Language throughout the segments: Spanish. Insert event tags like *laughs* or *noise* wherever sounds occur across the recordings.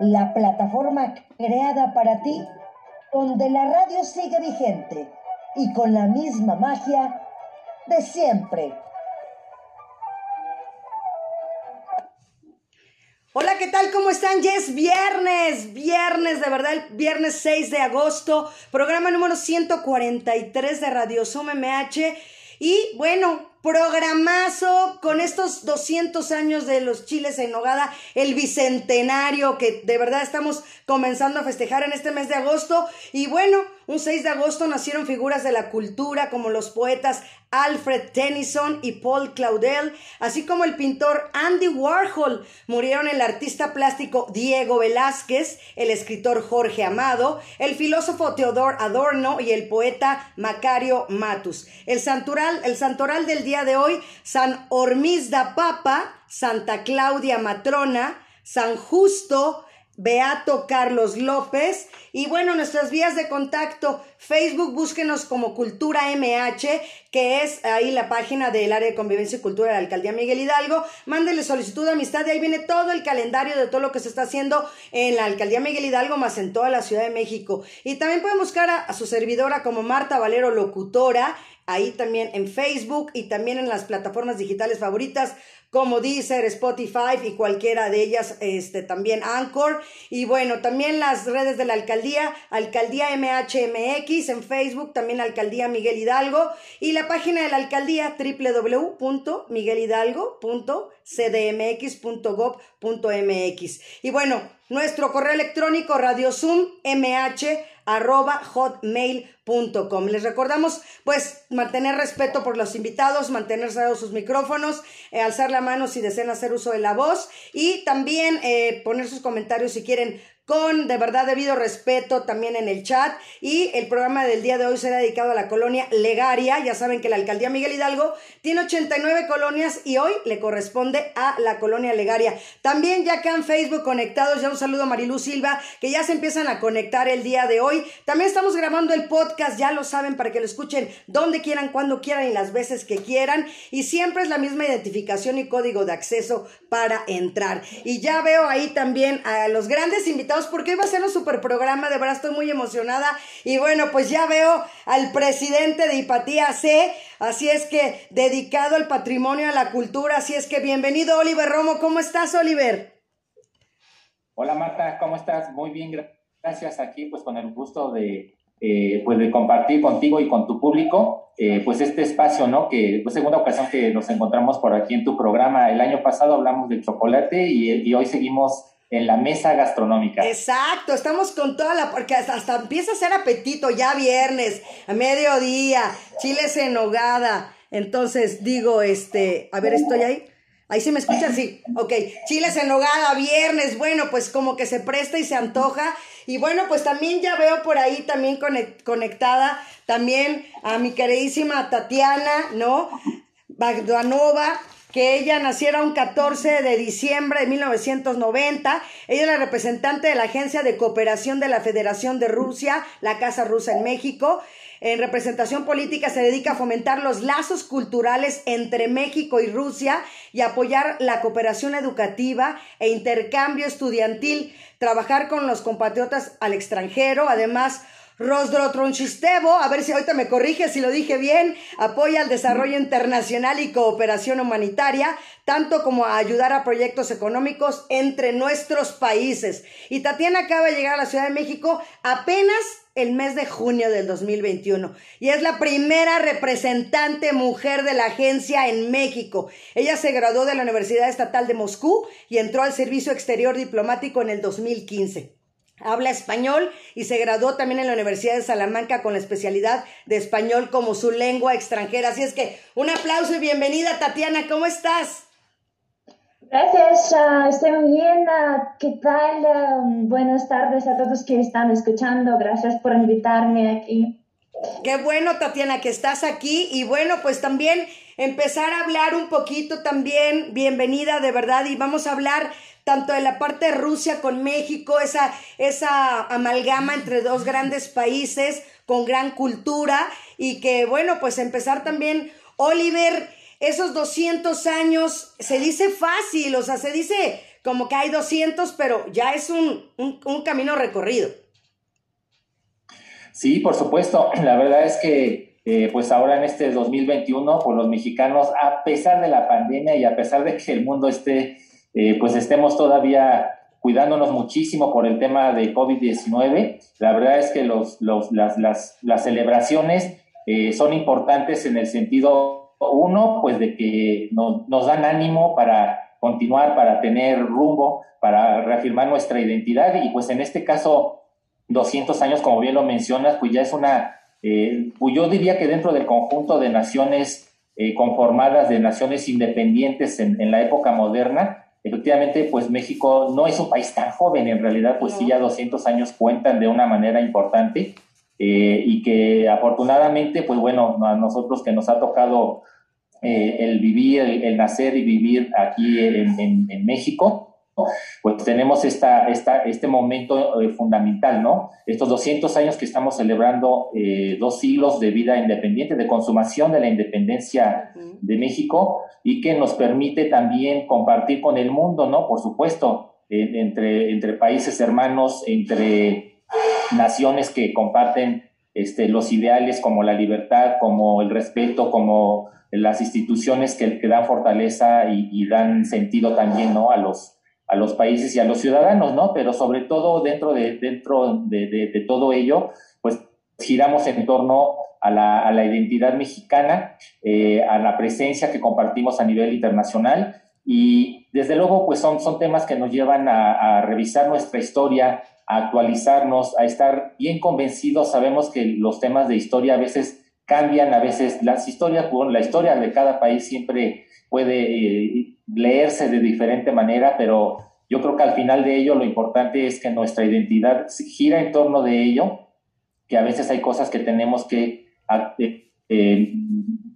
la plataforma creada para ti, donde la radio sigue vigente y con la misma magia de siempre. Hola, ¿qué tal? ¿Cómo están? Ya es viernes, viernes, de verdad, el viernes 6 de agosto, programa número 143 de Radio Zoom MH. Y bueno, programazo con estos 200 años de los chiles en nogada, el bicentenario que de verdad estamos comenzando a festejar en este mes de agosto. Y bueno, un 6 de agosto nacieron figuras de la cultura como los poetas Alfred Tennyson y Paul Claudel, así como el pintor Andy Warhol. Murieron el artista plástico Diego Velázquez, el escritor Jorge Amado, el filósofo Teodor Adorno y el poeta Macario Matus. El santoral, el santoral del día de hoy, San Hormizda Papa, Santa Claudia Matrona, San Justo, Beato Carlos López. Y bueno, nuestras vías de contacto, Facebook, búsquenos como Cultura MH, que es ahí la página del área de convivencia y cultura de la alcaldía Miguel Hidalgo. Mándenle solicitud de amistad y ahí viene todo el calendario de todo lo que se está haciendo en la alcaldía Miguel Hidalgo, más en toda la Ciudad de México. Y también pueden buscar a, a su servidora como Marta Valero Locutora ahí también en Facebook y también en las plataformas digitales favoritas como Deezer, Spotify y cualquiera de ellas, este también Anchor. Y bueno, también las redes de la alcaldía, Alcaldía MHMX en Facebook, también Alcaldía Miguel Hidalgo y la página de la alcaldía www.miguelhidalgo.cdmx.gov.mx. Y bueno, nuestro correo electrónico radiozummh arroba hotmail.com. Les recordamos, pues, mantener respeto por los invitados, mantener cerrados sus micrófonos, eh, alzar la mano si desean hacer uso de la voz y también eh, poner sus comentarios si quieren con de verdad debido respeto también en el chat. Y el programa del día de hoy será dedicado a la colonia Legaria. Ya saben que la alcaldía Miguel Hidalgo tiene 89 colonias y hoy le corresponde a la colonia Legaria. También ya quedan Facebook conectados. Ya un saludo a Marilú Silva, que ya se empiezan a conectar el día de hoy. También estamos grabando el podcast, ya lo saben, para que lo escuchen donde quieran, cuando quieran y las veces que quieran. Y siempre es la misma identificación y código de acceso para entrar. Y ya veo ahí también a los grandes invitados porque hoy va a ser un super programa, de verdad estoy muy emocionada. Y bueno, pues ya veo al presidente de Hipatía C, así es que dedicado al patrimonio, a la cultura, así es que bienvenido Oliver Romo, ¿cómo estás Oliver? Hola Marta, ¿cómo estás? Muy bien, gracias aquí pues con el gusto de, eh, pues de compartir contigo y con tu público, eh, pues este espacio, ¿no? Que pues segunda ocasión que nos encontramos por aquí en tu programa. El año pasado hablamos del chocolate y, y hoy seguimos en la mesa gastronómica. Exacto, estamos con toda la, porque hasta, empieza a ser apetito ya viernes, a mediodía, chiles en hogada. Entonces digo, este, a ver, estoy ahí. Ahí se me escucha, sí. Ok, chiles en nogada, viernes, bueno, pues como que se presta y se antoja. Y bueno, pues también ya veo por ahí también conectada también a mi queridísima Tatiana, ¿no? Bagdanova, que ella naciera un 14 de diciembre de 1990. Ella es la representante de la Agencia de Cooperación de la Federación de Rusia, la Casa Rusa en México. En representación política se dedica a fomentar los lazos culturales entre México y Rusia y apoyar la cooperación educativa e intercambio estudiantil, trabajar con los compatriotas al extranjero, además Rosdrotronchistevo, a ver si ahorita me corrige si lo dije bien, apoya el desarrollo internacional y cooperación humanitaria, tanto como a ayudar a proyectos económicos entre nuestros países. Y Tatiana acaba de llegar a la Ciudad de México apenas el mes de junio del 2021 y es la primera representante mujer de la agencia en México. Ella se graduó de la Universidad Estatal de Moscú y entró al servicio exterior diplomático en el 2015. Habla español y se graduó también en la Universidad de Salamanca con la especialidad de español como su lengua extranjera. Así es que un aplauso y bienvenida, Tatiana. ¿Cómo estás? Gracias, uh, estoy muy bien. Uh, ¿Qué tal? Uh, buenas tardes a todos que están escuchando. Gracias por invitarme aquí. Qué bueno, Tatiana, que estás aquí. Y bueno, pues también empezar a hablar un poquito también. Bienvenida, de verdad. Y vamos a hablar tanto de la parte de Rusia con México, esa, esa amalgama entre dos grandes países con gran cultura y que, bueno, pues empezar también, Oliver, esos 200 años, se dice fácil, o sea, se dice como que hay 200, pero ya es un, un, camino recorrido. Sí, por supuesto. *clears throat* La verdad es que, eh, pues ahora en este 2021, pues los mexicanos, a pesar de la pandemia y a pesar de que el mundo esté, eh, pues estemos todavía cuidándonos muchísimo por el tema de COVID-19. La verdad es que los, los, las, las, las celebraciones eh, son importantes en el sentido, uno, pues de que nos, nos dan ánimo para continuar, para tener rumbo, para reafirmar nuestra identidad y pues en este caso 200 años, como bien lo mencionas, pues ya es una, eh, pues yo diría que dentro del conjunto de naciones eh, conformadas, de naciones independientes en, en, la época moderna, efectivamente, pues México no es un país tan joven, en realidad, pues sí, ya 200 años cuentan de una manera importante eh, y que afortunadamente, pues bueno, a nosotros que nos ha tocado eh, el vivir, el, nacer y vivir aquí en, en, México, pues tenemos esta, esta, este momento eh, fundamental, ¿no? Estos 200 años que estamos celebrando, dos siglos de vida independiente, de consumación de la independencia de México y que nos permite también compartir con el mundo, ¿no? Por supuesto, entre, entre países hermanos, entre naciones que comparten este, los ideales como la libertad, como el respeto, como las instituciones que, que dan fortaleza y, dan sentido también ¿no? a, los, a los países y a los ciudadanos, ¿no? Pero sobre todo dentro de, dentro de, todo ello, pues giramos en torno a la, a la identidad mexicana, eh, a la presencia que compartimos a nivel internacional y desde luego pues son, son temas que nos llevan a revisar nuestra historia, a actualizarnos, a estar bien convencidos. Sabemos que los temas de historia a veces cambian, a veces las historias, bueno, la historia de cada país siempre puede eh, leerse de diferente manera, pero yo creo que al final de ello lo importante es que nuestra identidad gira en torno de ello, que a veces hay cosas que tenemos que, eh, eh,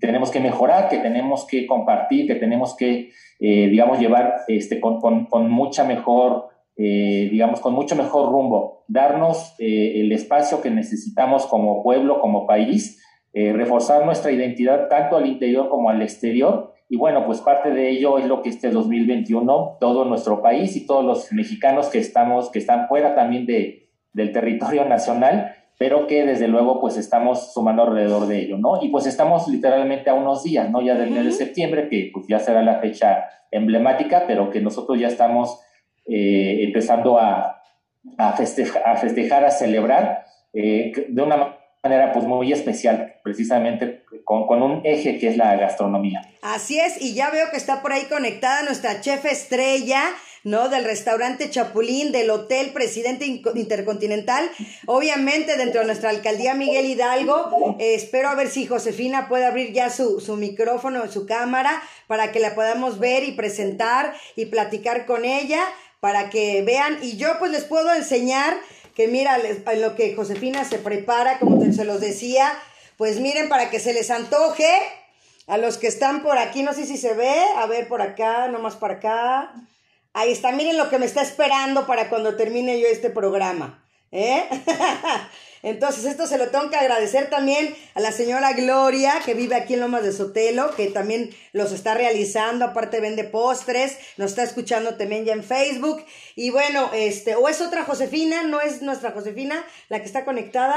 tenemos que mejorar, que tenemos que compartir, que tenemos que, digamos, llevar este, con, con, con mucha mejor eh, digamos, con mucho mejor rumbo, darnos eh, el espacio que necesitamos como pueblo, como país, eh, reforzar nuestra identidad tanto al interior como al exterior. Y bueno, pues parte de ello es lo que este 2021, todo nuestro país y todos los mexicanos que estamos, que están fuera también de, del territorio *laughs* nacional, pero que desde luego pues estamos sumando alrededor de ello, ¿no? Y pues estamos literalmente a unos días, ¿no? Ya del mes de septiembre, que pues ya será la fecha emblemática, pero que nosotros ya estamos eh, empezando a, a, festejar, a, festejar, a celebrar eh, de una manera pues muy especial, precisamente con, con, un eje que es la gastronomía. Así es, y ya veo que está por ahí conectada nuestra chef estrella, ¿no? Del restaurante Chapulín, del Hotel Presidente Intercontinental, obviamente dentro de nuestra alcaldía Miguel Hidalgo. Eh, espero a ver si Josefina puede abrir ya su, su micrófono, su cámara, para que la podamos ver y presentar y platicar con ella para que vean. Y yo pues les puedo enseñar que mira, en lo que Josefina se prepara, como se los decía, pues miren para que se les antoje. A los que están por aquí, no sé si se ve, a ver por acá, nomás para acá. Ahí está, miren lo que me está esperando para cuando termine yo este programa. ¿Eh? *laughs* Entonces, esto se lo tengo que agradecer también a la señora Gloria, que vive aquí en Lomas de Sotelo, que también los está realizando, aparte vende postres, nos está escuchando también ya en Facebook. Y bueno, este, o es otra Josefina, no es nuestra Josefina la que está conectada.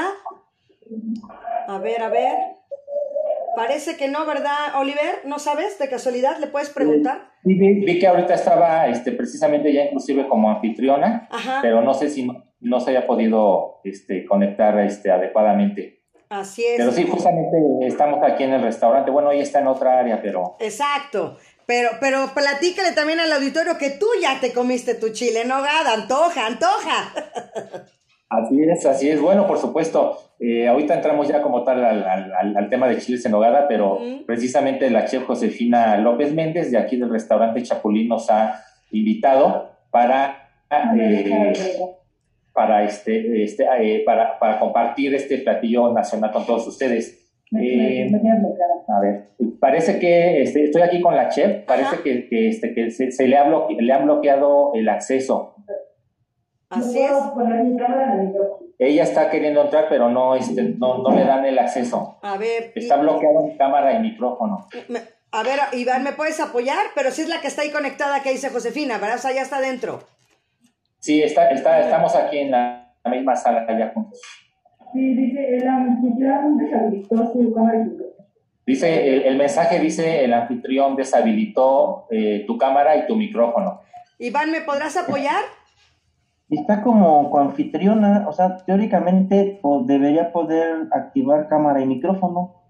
A ver, a ver. Parece que no, ¿verdad, Oliver? ¿No sabes? ¿De casualidad? ¿Le puedes preguntar? Sí, vi, que ahorita estaba este, precisamente ya inclusive como anfitriona, pero no sé si no, se haya podido este, conectar este, adecuadamente. Así es. Pero sí, justamente estamos aquí en el restaurante. Bueno, ella está en otra área, pero... Exacto. Pero, pero platícale también al auditorio que tú ya te comiste tu chile en nogada. Antoja, antoja. *laughs* Así es, así es. Bueno, por supuesto, eh, ahorita entramos ya como tal al, tema de chiles en nogada, pero precisamente la chef Josefina López Méndez de aquí del restaurante Chapulín nos ha invitado para, eh, para, este, este, eh, para, para, compartir este platillo nacional con todos ustedes. a ver, parece que este, estoy aquí con la chef, parece que, que, este, que se, se le, ha le han bloqueado el acceso. Así es. Ella está queriendo entrar, pero no, este, no, no le dan el acceso. A ver. Está bloqueado en cámara y micrófono. A ver, Iván, ¿me puedes apoyar? Pero si es la que está ahí conectada que dice Josefina, ¿verdad? O sea, ya está dentro. Sí, está, está, estamos aquí en la, misma sala ya juntos. Sí, dice, el anfitrión deshabilitó su cámara y Dice, el, mensaje dice, el anfitrión deshabilitó eh, tu cámara y tu micrófono. Iván, ¿me podrás apoyar? Está como coanfitriona, o sea, teóricamente debería poder activar cámara y micrófono.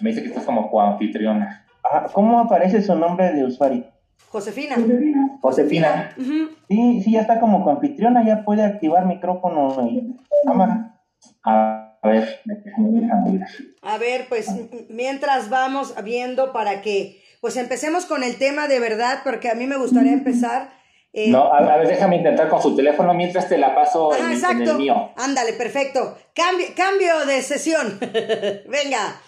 Me dice que estás como coanfitriona. ¿Cómo aparece su nombre de usuario? Josefina. Josefina. Josefina. Sí, sí, ya está como coanfitriona, ya puede activar micrófono y cámara. A ver, A ver, pues mientras vamos viendo para que, pues empecemos con el tema de verdad, porque a mí me gustaría empezar eh, no, a, ver, déjame intentar con su teléfono mientras te la paso en, el mío. Ándale, perfecto. Cambio, cambio de sesión. *laughs* Venga.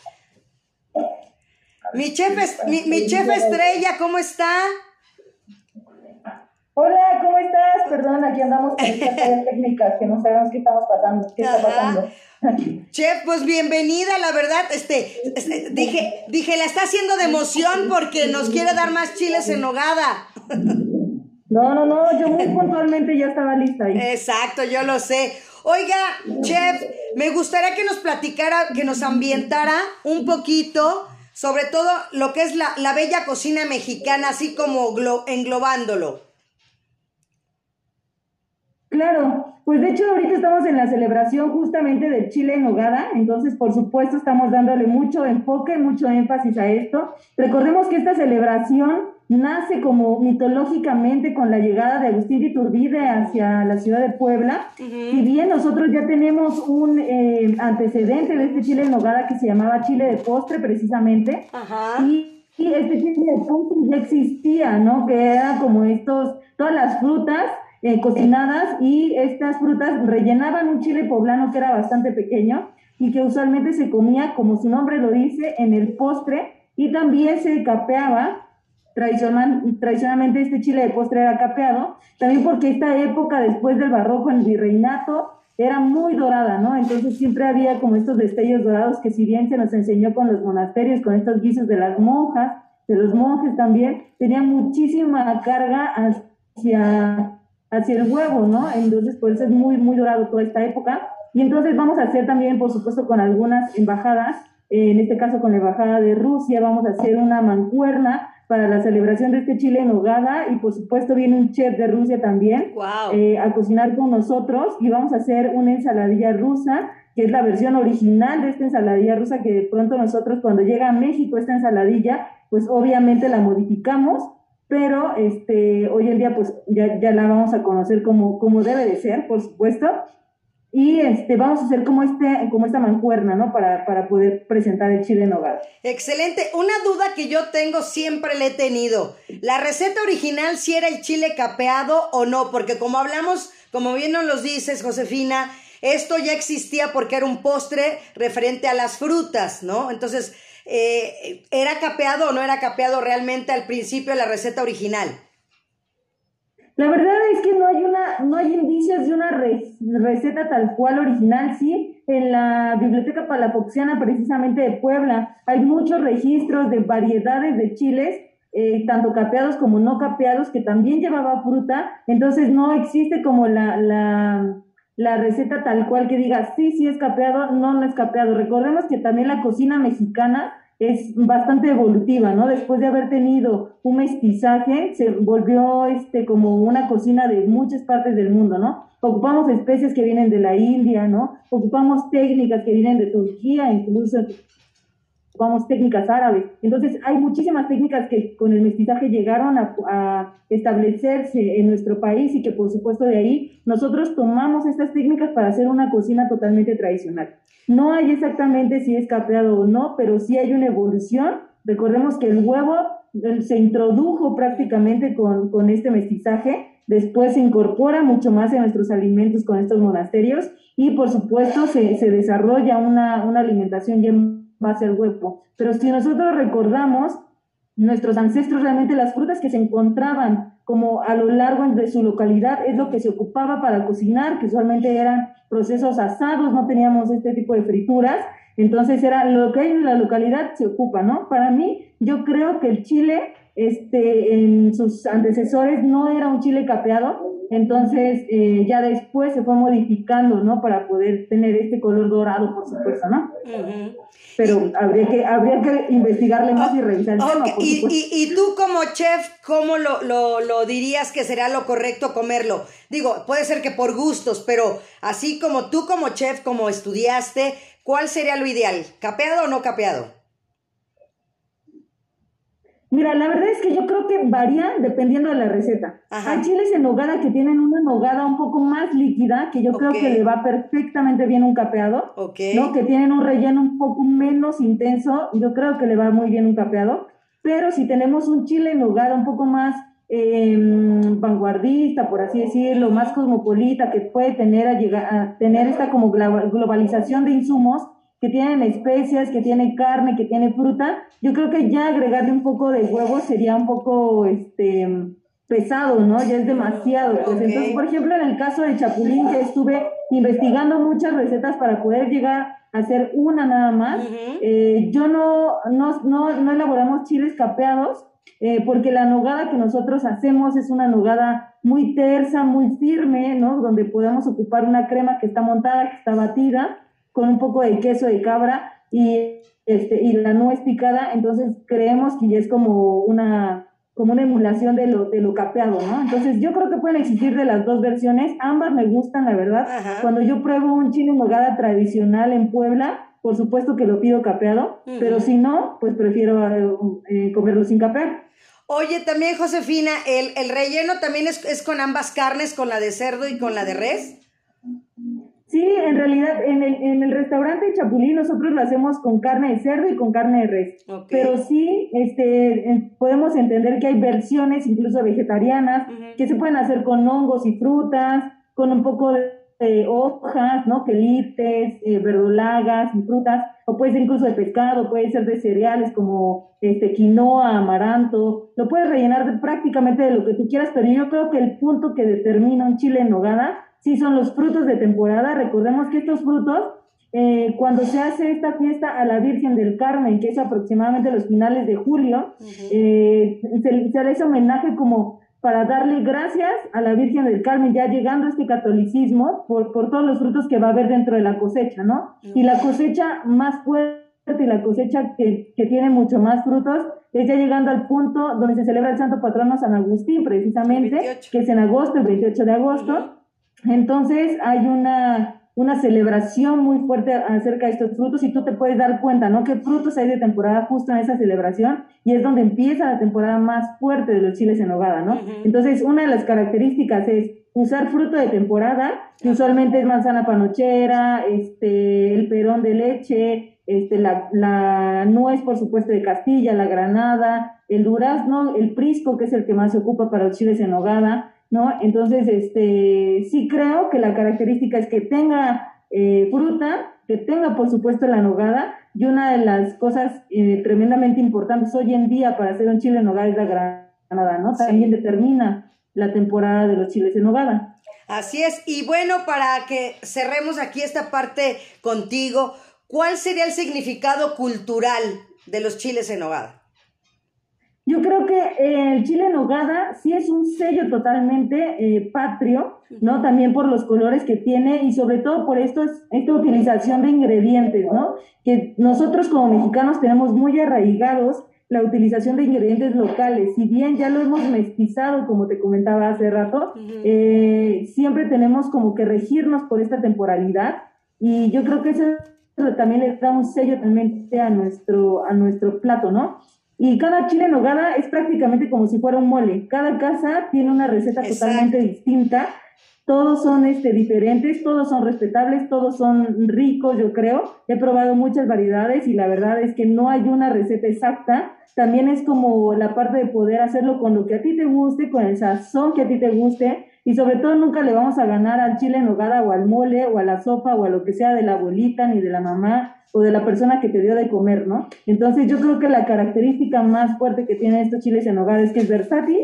Mi chef, mi, mi chef estrella, ¿cómo está? Hola, ¿cómo estás? Perdón, aquí andamos con estas *laughs* técnicas que no sabemos qué estamos pasando, qué está pasando. Chef, pues bienvenida, la verdad, este, este, dije, dije, la está haciendo de emoción porque nos quiere dar más chiles en nogada. No, no, no, yo muy puntualmente ya estaba lista ahí. Exacto, yo lo sé. Oiga, chef, me gustaría que nos platicara, que nos ambientara un poquito sobre todo lo que es la, la bella cocina mexicana, así como englobándolo. Claro, pues de hecho ahorita estamos en la celebración justamente del chile en hogada, entonces por supuesto estamos dándole mucho enfoque, mucho énfasis a esto. Recordemos que esta celebración nace como mitológicamente con la llegada de Agustín de Iturbide hacia la ciudad de Puebla. Si bien nosotros ya tenemos un eh, antecedente de este chile en nogada que se llamaba chile de postre precisamente, y, este chile de postre ya existía, ¿no? Que era como estos, todas las frutas eh, cocinadas y estas frutas rellenaban un chile poblano que era bastante pequeño y que usualmente se comía, como su nombre lo dice, en el postre y también se capeaba Tradicional, tradicionalmente este chile de postre era capeado, también porque esta época después del barroco en virreinato era muy dorada, ¿no? Entonces siempre había como estos destellos dorados que si bien se nos enseñó con los monasterios, con estos guisos de las monjas, de los monjes también, tenía muchísima carga hacia, hacia el huevo, ¿no? Entonces por eso es muy, muy dorado toda esta época. Y entonces vamos a hacer también, por supuesto, con algunas embajadas, en este caso con la embajada de Rusia, vamos a hacer una mancuerna para la celebración de este chile en hogada y por supuesto viene un chef de Rusia también eh, a cocinar con nosotros y vamos a hacer una ensaladilla rusa que es la versión original de esta ensaladilla rusa que de pronto nosotros cuando llega a México esta ensaladilla pues obviamente la modificamos pero este hoy en día pues ya, ya la vamos a conocer como, como debe de ser por supuesto y este, vamos a hacer como, este, como esta mancuerna, ¿no? Para, para poder presentar el chile en hogar. Excelente. Una duda que yo tengo, siempre le he tenido. ¿La receta original si era el chile capeado o no? Porque como hablamos, como bien nos lo dices, Josefina, esto ya existía porque era un postre referente a las frutas, ¿no? Entonces, eh, ¿era capeado o no era capeado realmente al principio de la receta original? La verdad es que no hay una, no hay indicios de una receta tal cual original, sí. En la Biblioteca Palafoxiana, precisamente de Puebla, hay muchos registros de variedades de chiles, eh, tanto capeados como no capeados, que también llevaba fruta. Entonces no existe como la, la, la receta tal cual que diga sí, sí es capeado, no, no es capeado. Recordemos que también la cocina mexicana es bastante evolutiva, ¿no? Después de haber tenido un mestizaje, se volvió este como una cocina de muchas partes del mundo, ¿no? Ocupamos especies que vienen de la India, ¿no? Ocupamos técnicas que vienen de Turquía, incluso ocupamos técnicas árabes. Entonces, hay muchísimas técnicas que con el mestizaje llegaron a, a establecerse en nuestro país y que por supuesto de ahí nosotros tomamos estas técnicas para hacer una cocina totalmente tradicional. No hay exactamente si es capeado o no, pero sí hay una evolución. Recordemos que el huevo se introdujo prácticamente con, con este mestizaje, después se incorpora mucho más en nuestros alimentos con estos monasterios y por supuesto se, se desarrolla una, una alimentación ya en base al huevo. Pero si nosotros recordamos, nuestros ancestros realmente las frutas que se encontraban como a lo largo de su localidad es lo que se ocupaba para cocinar, que usualmente eran procesos asados, no teníamos este tipo de frituras. Entonces era lo que hay en la localidad se ocupa, ¿no? Para mí, yo creo que el chile, este, en sus antecesores no era un chile capeado, entonces eh, ya después se fue modificando, ¿no? Para poder tener este color dorado, por supuesto, ¿no? Pero habría que, habría que investigarle más y revisar el tema, por y, supuesto. y, y tú como chef, ¿cómo lo, lo, lo dirías que será lo correcto comerlo? Digo, puede ser que por gustos, pero así como tú como chef, como estudiaste, ¿cuál sería lo ideal? ¿Capeado o no capeado? Mira, la verdad es que yo creo que varía dependiendo de la receta. Ajá. Hay chiles en nogada que tienen una nogada un poco más líquida, que yo creo que le va perfectamente bien un capeado, Ok. ¿no? Que tienen un relleno un poco menos intenso, yo creo que le va muy bien un capeado. Pero si tenemos un chile en nogada un poco más eh, vanguardista, por así decirlo, más cosmopolita, que puede tener a llegar a tener esta como glo- globalización de insumos, que tienen especias, que tiene carne, que tiene fruta, yo creo que ya agregarle un poco de huevo sería un poco este pesado, ¿no? Ya es demasiado. Pues entonces, por ejemplo, en el caso de Chapulín, ya estuve investigando muchas recetas para poder llegar a hacer una nada más. Eh, yo no, no, no, no elaboramos chiles capeados, eh, porque la nogada que nosotros hacemos es una nogada muy tersa, muy firme, ¿no? Donde podemos ocupar una crema que está montada, que está batida, con un poco de queso de cabra y, este, y la nuez picada, entonces creemos que ya es como una, como una emulación de lo, de lo capeado, ¿no? Entonces yo creo que pueden existir de las dos versiones, ambas me gustan, la verdad. Ajá. Cuando yo pruebo un chile en nogada tradicional en Puebla, por supuesto que lo pido capeado, pero si no, pues prefiero eh, comerlo sin capear. Oye, también Josefina, ¿el, el relleno también es, es con ambas carnes, con la de cerdo y con la de res? Sí, en realidad en el, en el restaurante Chapulín nosotros lo hacemos con carne de cerdo y con carne de res. Ok. Pero sí, este, podemos entender que hay versiones incluso vegetarianas que se pueden hacer con hongos y frutas, con un poco de, de hojas, ¿no? Quelites, eh, verdolagas y frutas, o puede ser incluso de pescado, puede ser de cereales como este quinoa, amaranto, lo puedes rellenar de prácticamente de lo que tú quieras, pero yo creo que el punto que determina un chile en nogada sí son los frutos de temporada. Recordemos que estos frutos eh, cuando se hace esta fiesta a la Virgen del Carmen, que es aproximadamente los finales de julio, eh, se, se le hace homenaje como para darle gracias a la Virgen del Carmen, ya llegando a este catolicismo, por, por todos los frutos que va a haber dentro de la cosecha, ¿no? Y la cosecha más fuerte y la cosecha que, que tiene mucho más frutos es ya llegando al punto donde se celebra el santo patrono San Agustín, precisamente, 28. que es en agosto, el 28 de agosto. Entonces hay una, una celebración muy fuerte acerca de estos frutos y tú te puedes dar cuenta, ¿no? ¿Qué frutos hay de temporada justo en esa celebración? Y es donde empieza la temporada más fuerte de los chiles en nogada, ¿no? Entonces, una de las características es usar fruto de temporada, que usualmente es manzana panochera, este, el perón de leche, este, la, la nuez, por supuesto, de Castilla, la granada, el durazno, el prisco, que es el que más se ocupa para los chiles en nogada, ¿no? Entonces, este, sí creo que la característica es que tenga eh, fruta, que tenga, por supuesto, la nogada, y una de las cosas eh, tremendamente importantes hoy en día para hacer un chile en nogada es la granada, ¿no? También determina la temporada de los chiles en nogada. Así es. Y bueno, para que cerremos aquí esta parte contigo, ¿cuál sería el significado cultural de los chiles en nogada? Yo creo que eh, el chile en nogada sí es un sello totalmente eh, patrio, ¿no? También por los colores que tiene y sobre todo por esto es, esta utilización de ingredientes, ¿no? Que nosotros como mexicanos tenemos muy arraigados la utilización de ingredientes locales. Si bien ya lo hemos mestizado, como te comentaba hace rato, eh, siempre tenemos como que regirnos por esta temporalidad y yo creo que eso también le da un sello también a nuestro, a nuestro plato, ¿no? Y cada chile en nogada es prácticamente como si fuera un mole. Cada casa tiene una receta Exacto. totalmente distinta. Todos son este, diferentes, todos son respetables, todos son ricos, yo creo. He probado muchas variedades y la verdad es que no hay una receta exacta. También es como la parte de poder hacerlo con lo que a ti te guste, con el sazón que a ti te guste. Y sobre todo nunca le vamos a ganar al chile en nogada o al mole o a la sopa o a lo que sea de la abuelita ni de la mamá o de la persona que te dio de comer, ¿no? Entonces yo creo que la característica más fuerte que tienen estos chiles en nogada es que es versátil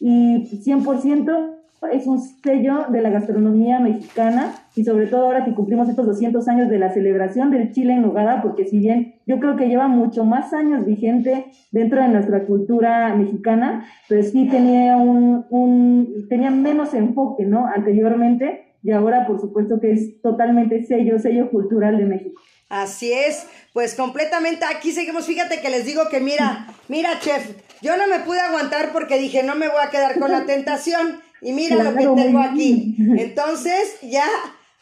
y 100% es un sello de la gastronomía mexicana y sobre todo ahora que cumplimos estos 200 años de la celebración del chile en nogada, porque si bien yo creo que lleva mucho más años vigente dentro de nuestra cultura mexicana, pero sí tenía un, un tenía menos enfoque, ¿no? Anteriormente y ahora por supuesto que es totalmente sello, sello cultural de México. Así es, pues completamente aquí seguimos. Fíjate que les digo que mira, mira, chef, yo no me pude aguantar porque dije no me voy a quedar con la *laughs* tentación y mira lo que tengo aquí. *laughs* Entonces ya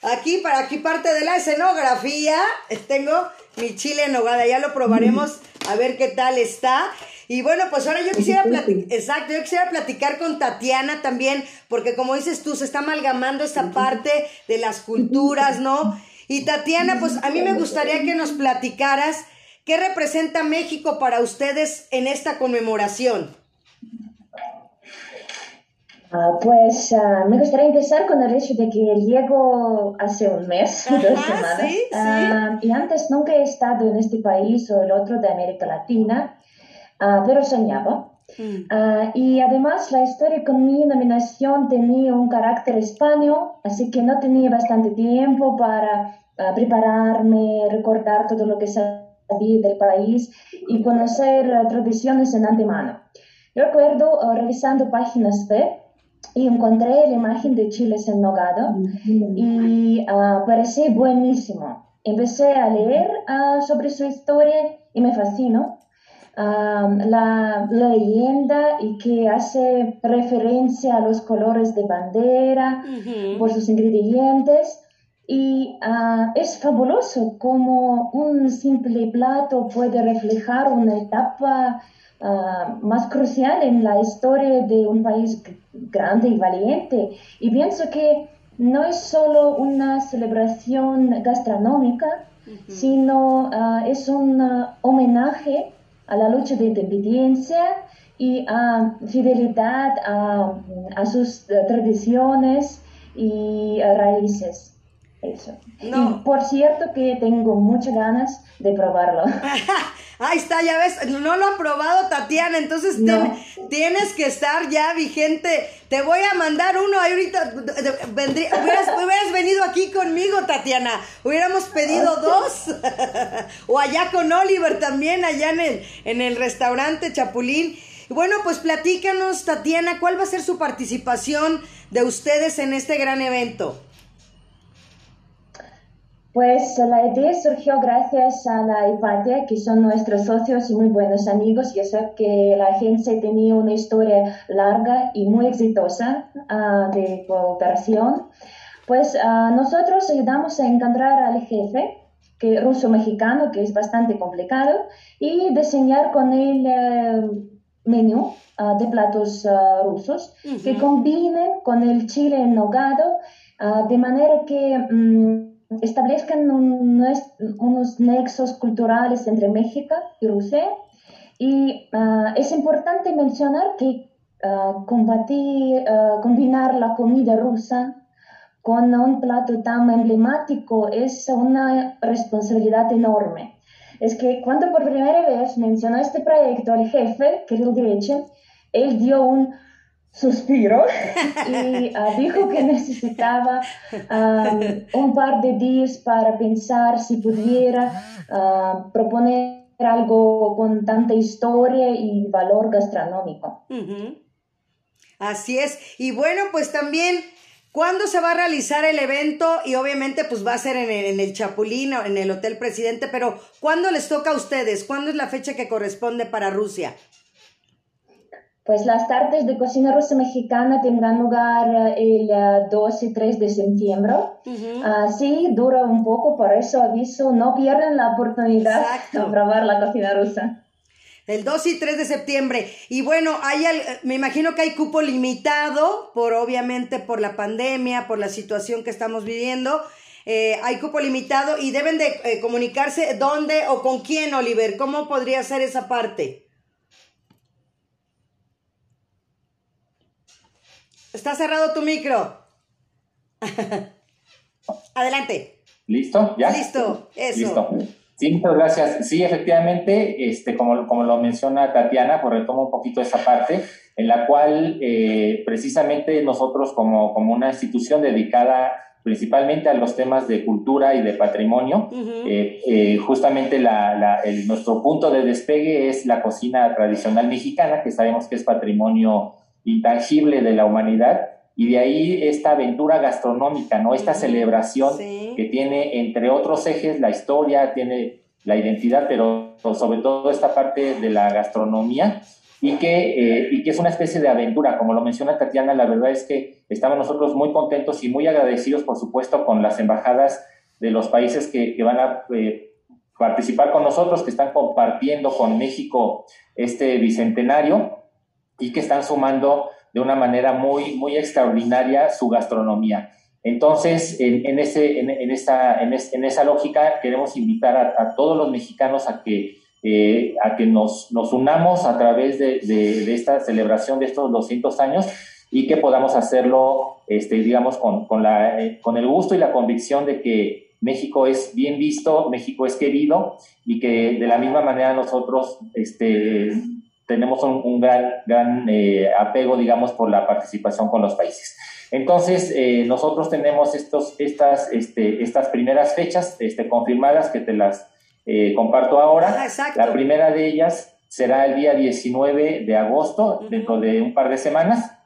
aquí para aquí parte de la escenografía tengo mi chile en nogada. Ya lo probaremos a ver qué tal está. Y bueno, pues ahora yo quisiera platicar, exacto, yo quisiera platicar con Tatiana también, porque como dices tú, se está amalgamando esta parte de las culturas, ¿no? Y Tatiana, pues a mí me gustaría que nos platicaras qué representa México para ustedes en esta conmemoración. Ah, pues uh, me gustaría empezar con el hecho de que llego hace un mes, *laughs* Ajá, dos semanas, ¿sí? ¿sí? Uh, y antes nunca he estado en este país o el otro de América Latina, pero soñaba. Mm. y además la historia con mi nominación tenía un carácter español, así que no tenía bastante tiempo para prepararme, recordar todo lo que sabía del país y conocer tradiciones en antemano. Yo recuerdo revisando páginas web y encontré la imagen de chiles en nogado y uh, pareció buenísimo. Empecé a leer uh, sobre su historia y me fascinó. Um, la, la, leyenda y que hace referencia a los colores de bandera por sus ingredientes y uh, es fabuloso como un simple plato puede reflejar una etapa uh, más crucial en la historia de un país grande y valiente. Y pienso que no es solo una celebración gastronómica, uh -huh. sino uh, es un homenaje a la lucha de independencia y a fidelidad a, a sus tradiciones y raíces. Eso. No. Y por cierto que tengo muchas ganas de probarlo. *laughs* Ahí está, ya ves, no lo ha probado Tatiana, entonces no. ten, tienes que estar ya vigente. Te voy a mandar uno, ahorita vendría, hubieras, *laughs* hubieras, venido aquí conmigo, Tatiana. Hubiéramos pedido dos. *laughs* o allá con Oliver también, allá en el, en el restaurante Chapulín. Bueno, pues platícanos, Tatiana, ¿cuál va a ser su participación de ustedes en este gran evento? Pues la idea surgió gracias a la IPATIA, que son nuestros socios y muy buenos amigos. Yo sé que la agencia tenía una historia larga y muy exitosa uh, de cooperación. Pues uh, nosotros ayudamos a encontrar al jefe, que ruso-mexicano, que es bastante complicado, y diseñar con él uh, menú de platos rusos -huh. que combinen con el chile en nogado, de manera que... Um, establezcan un, unos nexos culturales entre México y Rusia. Y uh, es importante mencionar que uh, combatir, uh, combinar la comida rusa con un plato tan emblemático es una responsabilidad enorme. Es que cuando por primera vez mencionó este proyecto al jefe, Kirill Grechin, él dio un suspiro *laughs* y uh, dijo que necesitaba um, un par de días para pensar si pudiera uh, proponer algo con tanta historia y valor gastronómico. Uh -huh. Así es. Y bueno, pues también, ¿cuándo se va a realizar el evento? Y obviamente, pues va a ser en el, en el Chapulín o en el Hotel Presidente, pero ¿cuándo les toca a ustedes? ¿Cuándo es la fecha que corresponde para Rusia? Pues las tardes de cocina rusa mexicana tendrán lugar el 2 y 3 de septiembre. Uh -huh. uh, sí, dura un poco, por eso aviso, no pierdan la oportunidad Exacto. de probar la cocina rusa. El 2 y 3 de septiembre. Y bueno, hay, me imagino que hay cupo limitado, por obviamente por la pandemia, por la situación que estamos viviendo. Eh, hay cupo limitado y deben de eh, comunicarse dónde o con quién, Oliver. ¿Cómo podría ser esa parte? Está cerrado tu micro. *laughs* Adelante. ¿Listo? ¿Ya? Listo, eso. Listo. Sí, muchas gracias. Sí, efectivamente, este, como, como lo menciona Tatiana, pues retomo un poquito esa parte, en la cual eh, precisamente nosotros como, como una institución dedicada principalmente a los temas de cultura y de patrimonio. Eh, eh, justamente la, nuestro punto de despegue es la cocina tradicional mexicana, que sabemos que es patrimonio intangible de la humanidad, y de ahí esta aventura gastronómica, ¿no? Esta celebración que tiene, entre otros ejes, la historia, tiene la identidad, pero sobre todo esta parte de la gastronomía y que, eh, y que es una especie de aventura. Como lo menciona Tatiana, la verdad es que estamos nosotros muy contentos y muy agradecidos, por supuesto, con las embajadas de los países que, que van a eh, participar con nosotros, que están compartiendo con México este bicentenario y que están sumando de una manera muy, muy extraordinaria su gastronomía. Entonces, en, ese, en, esa, en, esa lógica, queremos invitar a todos los mexicanos a que eh, a que nos, nos, unamos a través de, de, esta celebración de estos 200 años y que podamos hacerlo, este, digamos, con, con, la, eh, con el gusto y la convicción de que México es bien visto, México es querido y que de la misma manera nosotros este, tenemos un, gran, gran eh, apego, digamos, por la participación con los países. Entonces, nosotros tenemos estos, estas, este, estas primeras fechas este, confirmadas que te las eh, comparto ahora. la primera de ellas será el día 19 de agosto, dentro de un par de semanas.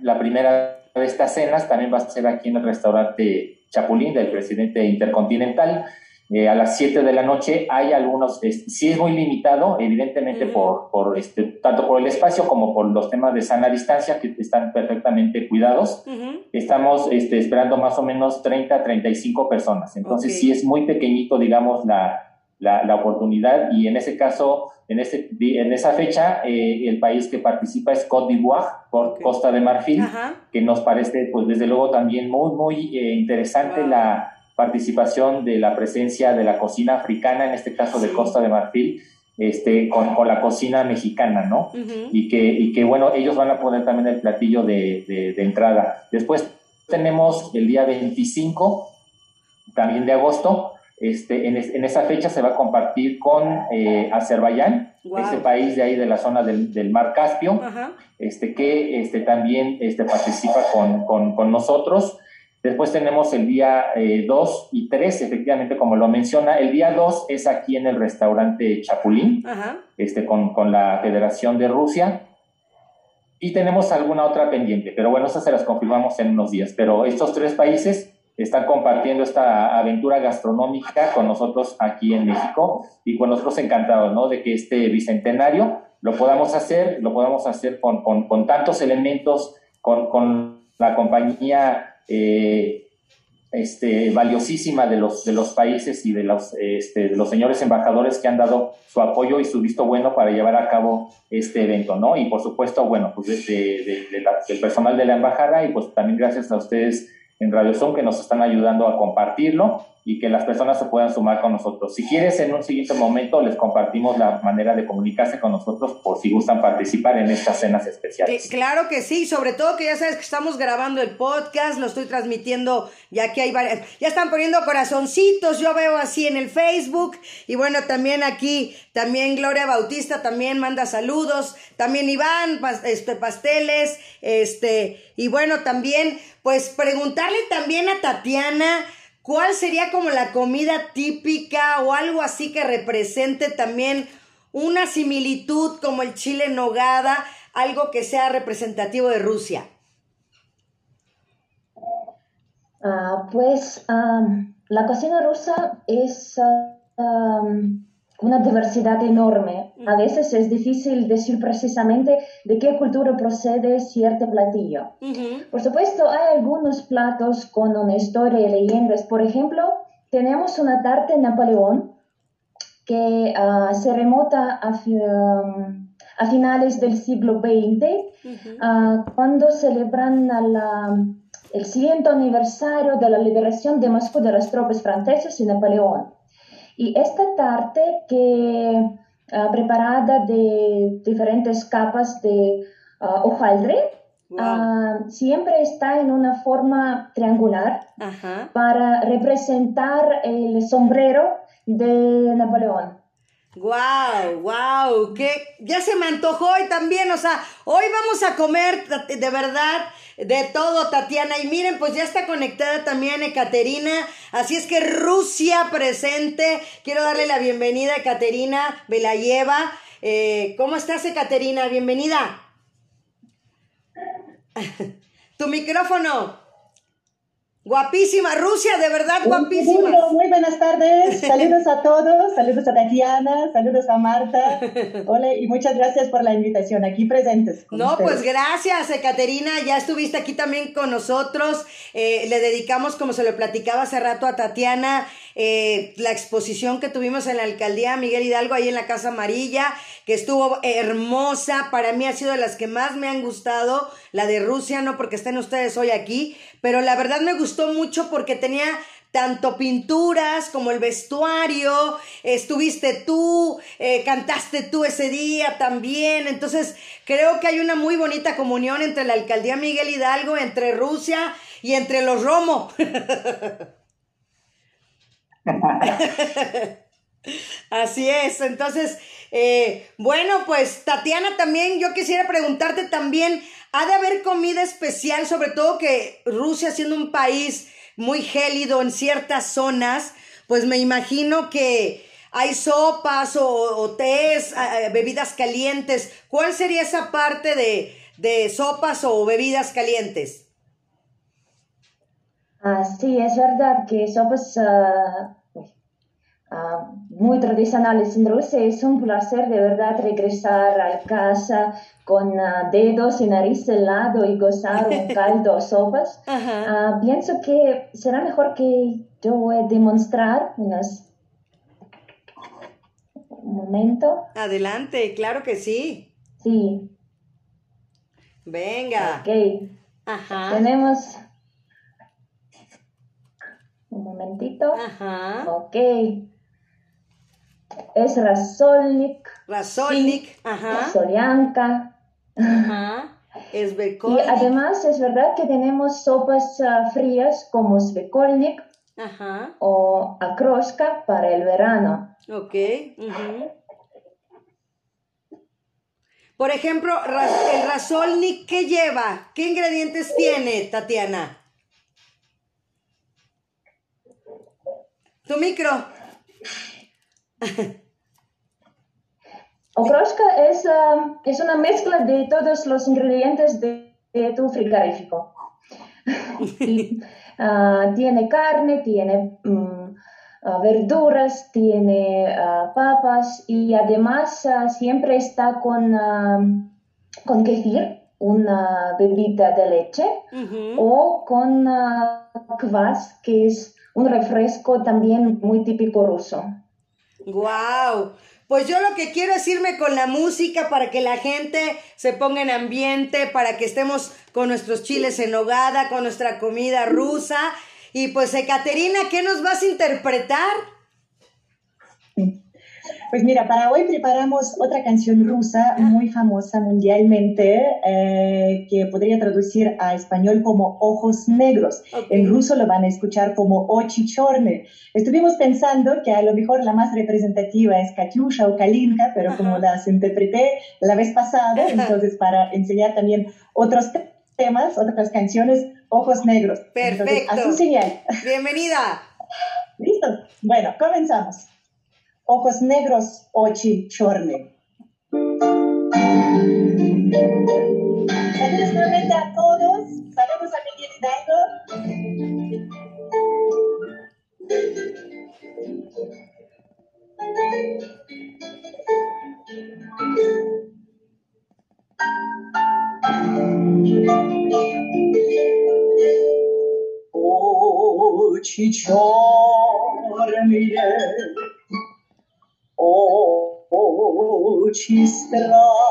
La primera de estas cenas también va a ser aquí en el restaurante Chapulín del presidente Intercontinental. Eh, a las 7 de la noche hay algunos, sí es muy limitado, evidentemente por, por este, tanto por el espacio como por los temas de sana distancia que están perfectamente cuidados. Estamos este, esperando más o menos 30, 35 personas. Entonces sí es muy pequeñito, digamos, la, la, oportunidad. Y en ese caso, en, ese, en esa fecha, eh, el país que participa es Côte d'Ivoire, Costa de Marfil, que nos parece, pues desde luego también muy, muy eh, interesante la participación de la presencia de la cocina africana, en este caso de Costa de Marfil, este, con, con la cocina mexicana, ¿no? y, que, y que, bueno, ellos van a poner también el platillo de, de, de entrada. Después tenemos el día 25, también de agosto, este, en, esa fecha se va a compartir con eh, Azerbaiyán, ese país de ahí de la zona del, mar Caspio, este, que este, también este, participa con, nosotros. Después tenemos el día 2 eh, y 3, efectivamente, como lo menciona. El día 2 es aquí en el restaurante Chapulín, este, con, con la Federación de Rusia. Y tenemos alguna otra pendiente, pero bueno, esas se las confirmamos en unos días. Pero estos tres países están compartiendo esta aventura gastronómica con nosotros aquí en México y con nosotros encantados, ¿no? De que este bicentenario lo podamos hacer, lo podamos hacer con, con, tantos elementos, con, con la compañía eh, este, valiosísima de los, de los países y de los, este, de los señores embajadores que han dado su apoyo y su visto bueno para llevar a cabo este evento, ¿no? Y por supuesto, bueno, pues de, del personal de la embajada y pues también gracias a ustedes en Radio Zoom que nos están ayudando a compartirlo y que las personas se puedan sumar con nosotros. Si quieres, en un siguiente momento les compartimos la manera de comunicarse con nosotros por si gustan participar en estas cenas especiales. claro que sí, sobre todo que ya sabes que estamos grabando el podcast, lo estoy transmitiendo, ya que hay varias, ya están poniendo corazoncitos, yo veo así en el Facebook, y bueno, también aquí, también Gloria Bautista también manda saludos, también Iván, este, pasteles, este, y bueno, también, pues preguntarle también a Tatiana, ¿Cuál sería como la comida típica o algo así que represente también una similitud como el chile en nogada, algo que sea representativo de Rusia? Ah, pues la cocina rusa es una diversidad enorme. A veces es difícil decir precisamente de qué cultura procede cierto platillo. Por supuesto, hay algunos platos con una historia y leyendas. Por ejemplo, tenemos una tarta Napoleón que uh, se remota a, um, a, finales del siglo XX, uh, cuando celebran la, el siguiente aniversario de la liberación de Moscú de las tropas francesas y Napoleón. Y esta tarta que uh, preparada de diferentes capas de uh, hojaldre, siempre está en una forma triangular para representar el sombrero de Napoleón. Wow, wow, que ya se me antojó hoy también, o sea, hoy vamos a comer de verdad de todo, Tatiana. Y miren, pues ya está conectada también Ekaterina. Así es que Rusia presente. Quiero darle la bienvenida a Ekaterina Belayeva. Eh, ¿Cómo estás, Ekaterina? Bienvenida. *laughs* tu micrófono. Guapísima, Rusia, de verdad guapísima. Muy, buenas tardes, *laughs* saludos a todos, saludos a Tatiana, saludos a Marta. Hola y muchas gracias por la invitación aquí presentes. No, pues gracias, Ekaterina, ya estuviste aquí también con nosotros. Eh, le dedicamos, como se lo platicaba hace rato a Tatiana, eh, la exposición que tuvimos en la alcaldía Miguel Hidalgo, ahí en la Casa Amarilla, que estuvo hermosa. Para mí ha sido de las que más me han gustado, la de Rusia, no porque estén ustedes hoy aquí, pero la verdad me gustó mucho porque tenía tanto pinturas como el vestuario, estuviste tú, eh, cantaste tú ese día también, entonces creo que hay una muy bonita comunión entre la alcaldía Miguel Hidalgo, entre Rusia y entre los Romo. *laughs* *laughs* Así es, entonces, eh, bueno, pues Tatiana también, yo quisiera preguntarte también, ¿ha de haber comida especial, sobre todo que Rusia siendo un país muy gélido en ciertas zonas, pues me imagino que hay sopas o, o tés, bebidas calientes. ¿Cuál sería esa parte de, de sopas o bebidas calientes? Ah, sí, es verdad que sopas uh, uh, muy tradicionales en Rusia. Es un placer de verdad regresar a casa con uh, dedos y nariz helado y gozar un *laughs* caldo o sopas. pienso que será mejor que yo voy a demostrar unos... Un momento. Adelante, claro que sí. Sí. Venga. Ok. Ajá. Tenemos un momentito. Ajá. Ok. Es Rasolnik. Rasolnik. Ajá. Solianka. Ajá. *laughs* Y además es verdad que tenemos sopas ah, frías como Svekolnik Ajá. o Akroshka para el verano. Ok. Por ejemplo, el Rasolnik, ¿qué lleva? ¿Qué ingredientes tiene, Tatiana? Tu micro. *laughs* Okroshka es, um, es una mezcla de todos los ingredientes de, tu frigorífico. *laughs* Uh, tiene carne, tiene uh, verduras, tiene uh, papas y además siempre está con, um, con kefir, una bebida de leche, o con que es un refresco también muy típico ruso. ¡Guau! Pues yo lo que quiero es irme con la música para que la gente se ponga en ambiente, para que estemos con nuestros chiles en hogada, con nuestra comida rusa. Y pues, Ekaterina, ¿qué nos vas a interpretar? Pues mira, para hoy preparamos otra canción rusa muy famosa mundialmente eh, que podría traducir a español como Ojos Negros. En ruso lo van a escuchar como Ochi Chorne. Estuvimos pensando que a lo mejor la más representativa es Katyusha o Kalinka, pero como las interpreté la vez pasada, entonces para enseñar también otros temas, otras canciones, Ojos Negros. Perfecto. Entonces, señal. Bienvenida. *laughs* Listo. Bueno, comenzamos. ojos negros, очи черные. Saludos nuevamente a todos. Saludos a Miguel Hidalgo. Очи چیست را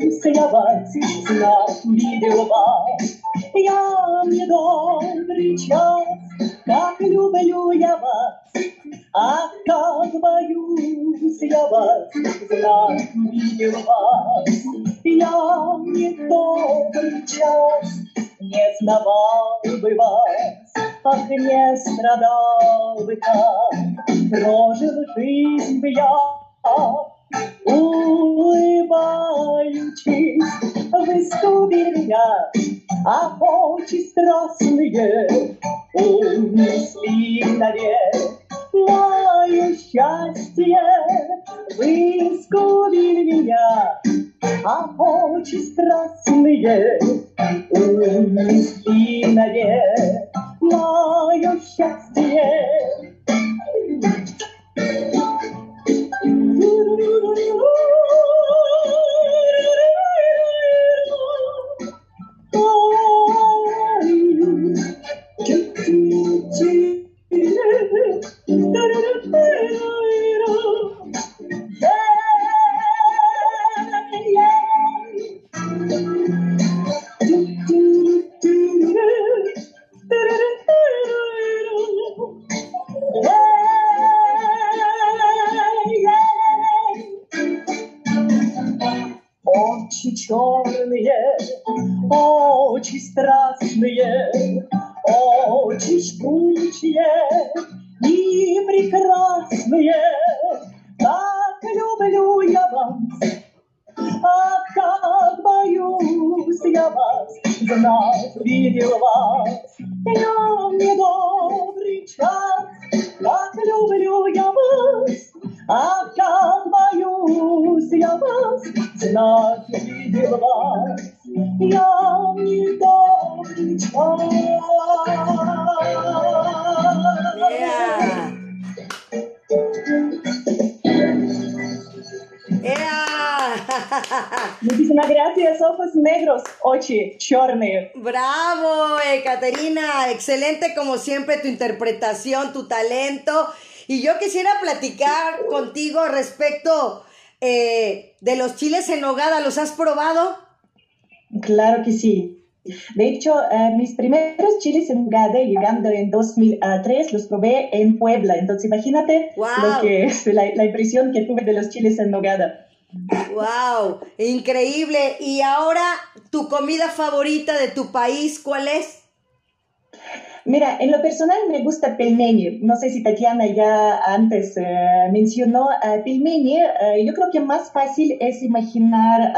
боюсь я вас, знак видел вас. Я недобрый час, как люблю я вас, а как боюсь я вас, знак видел вас. Я недобрый час, не знавал бы вас, ах, не страдал бы так, прожил жизнь бы я, улыбаючись, вы скубили меня, а очи страстные унесли навек. Мое счастье, вы скубили меня, а очи страстные унесли навек. Мое счастье. Oh знать видел вас. Я недобрый час. *laughs* Muchísimas gracias, ojos negros, очи черные. Bravo, Caterina, excelente como siempre tu interpretación, tu talento. Y yo quisiera platicar contigo respecto eh, de los chiles en nogada. ¿Los has probado? Claro que sí. De hecho, eh, mis primeros chiles en nogada llegando en 2003 los probé en Puebla. Entonces, imagínate Wow. lo que es la, la impresión que tuve de los chiles en nogada. ¡Wow! Increíble. Y ahora, ¿tu comida favorita de tu país cuál es? Mira, en lo personal me gusta pelmeni. No sé si Tatiana ya antes eh, mencionó eh, pelmeni. eh, yo creo que más fácil es imaginar,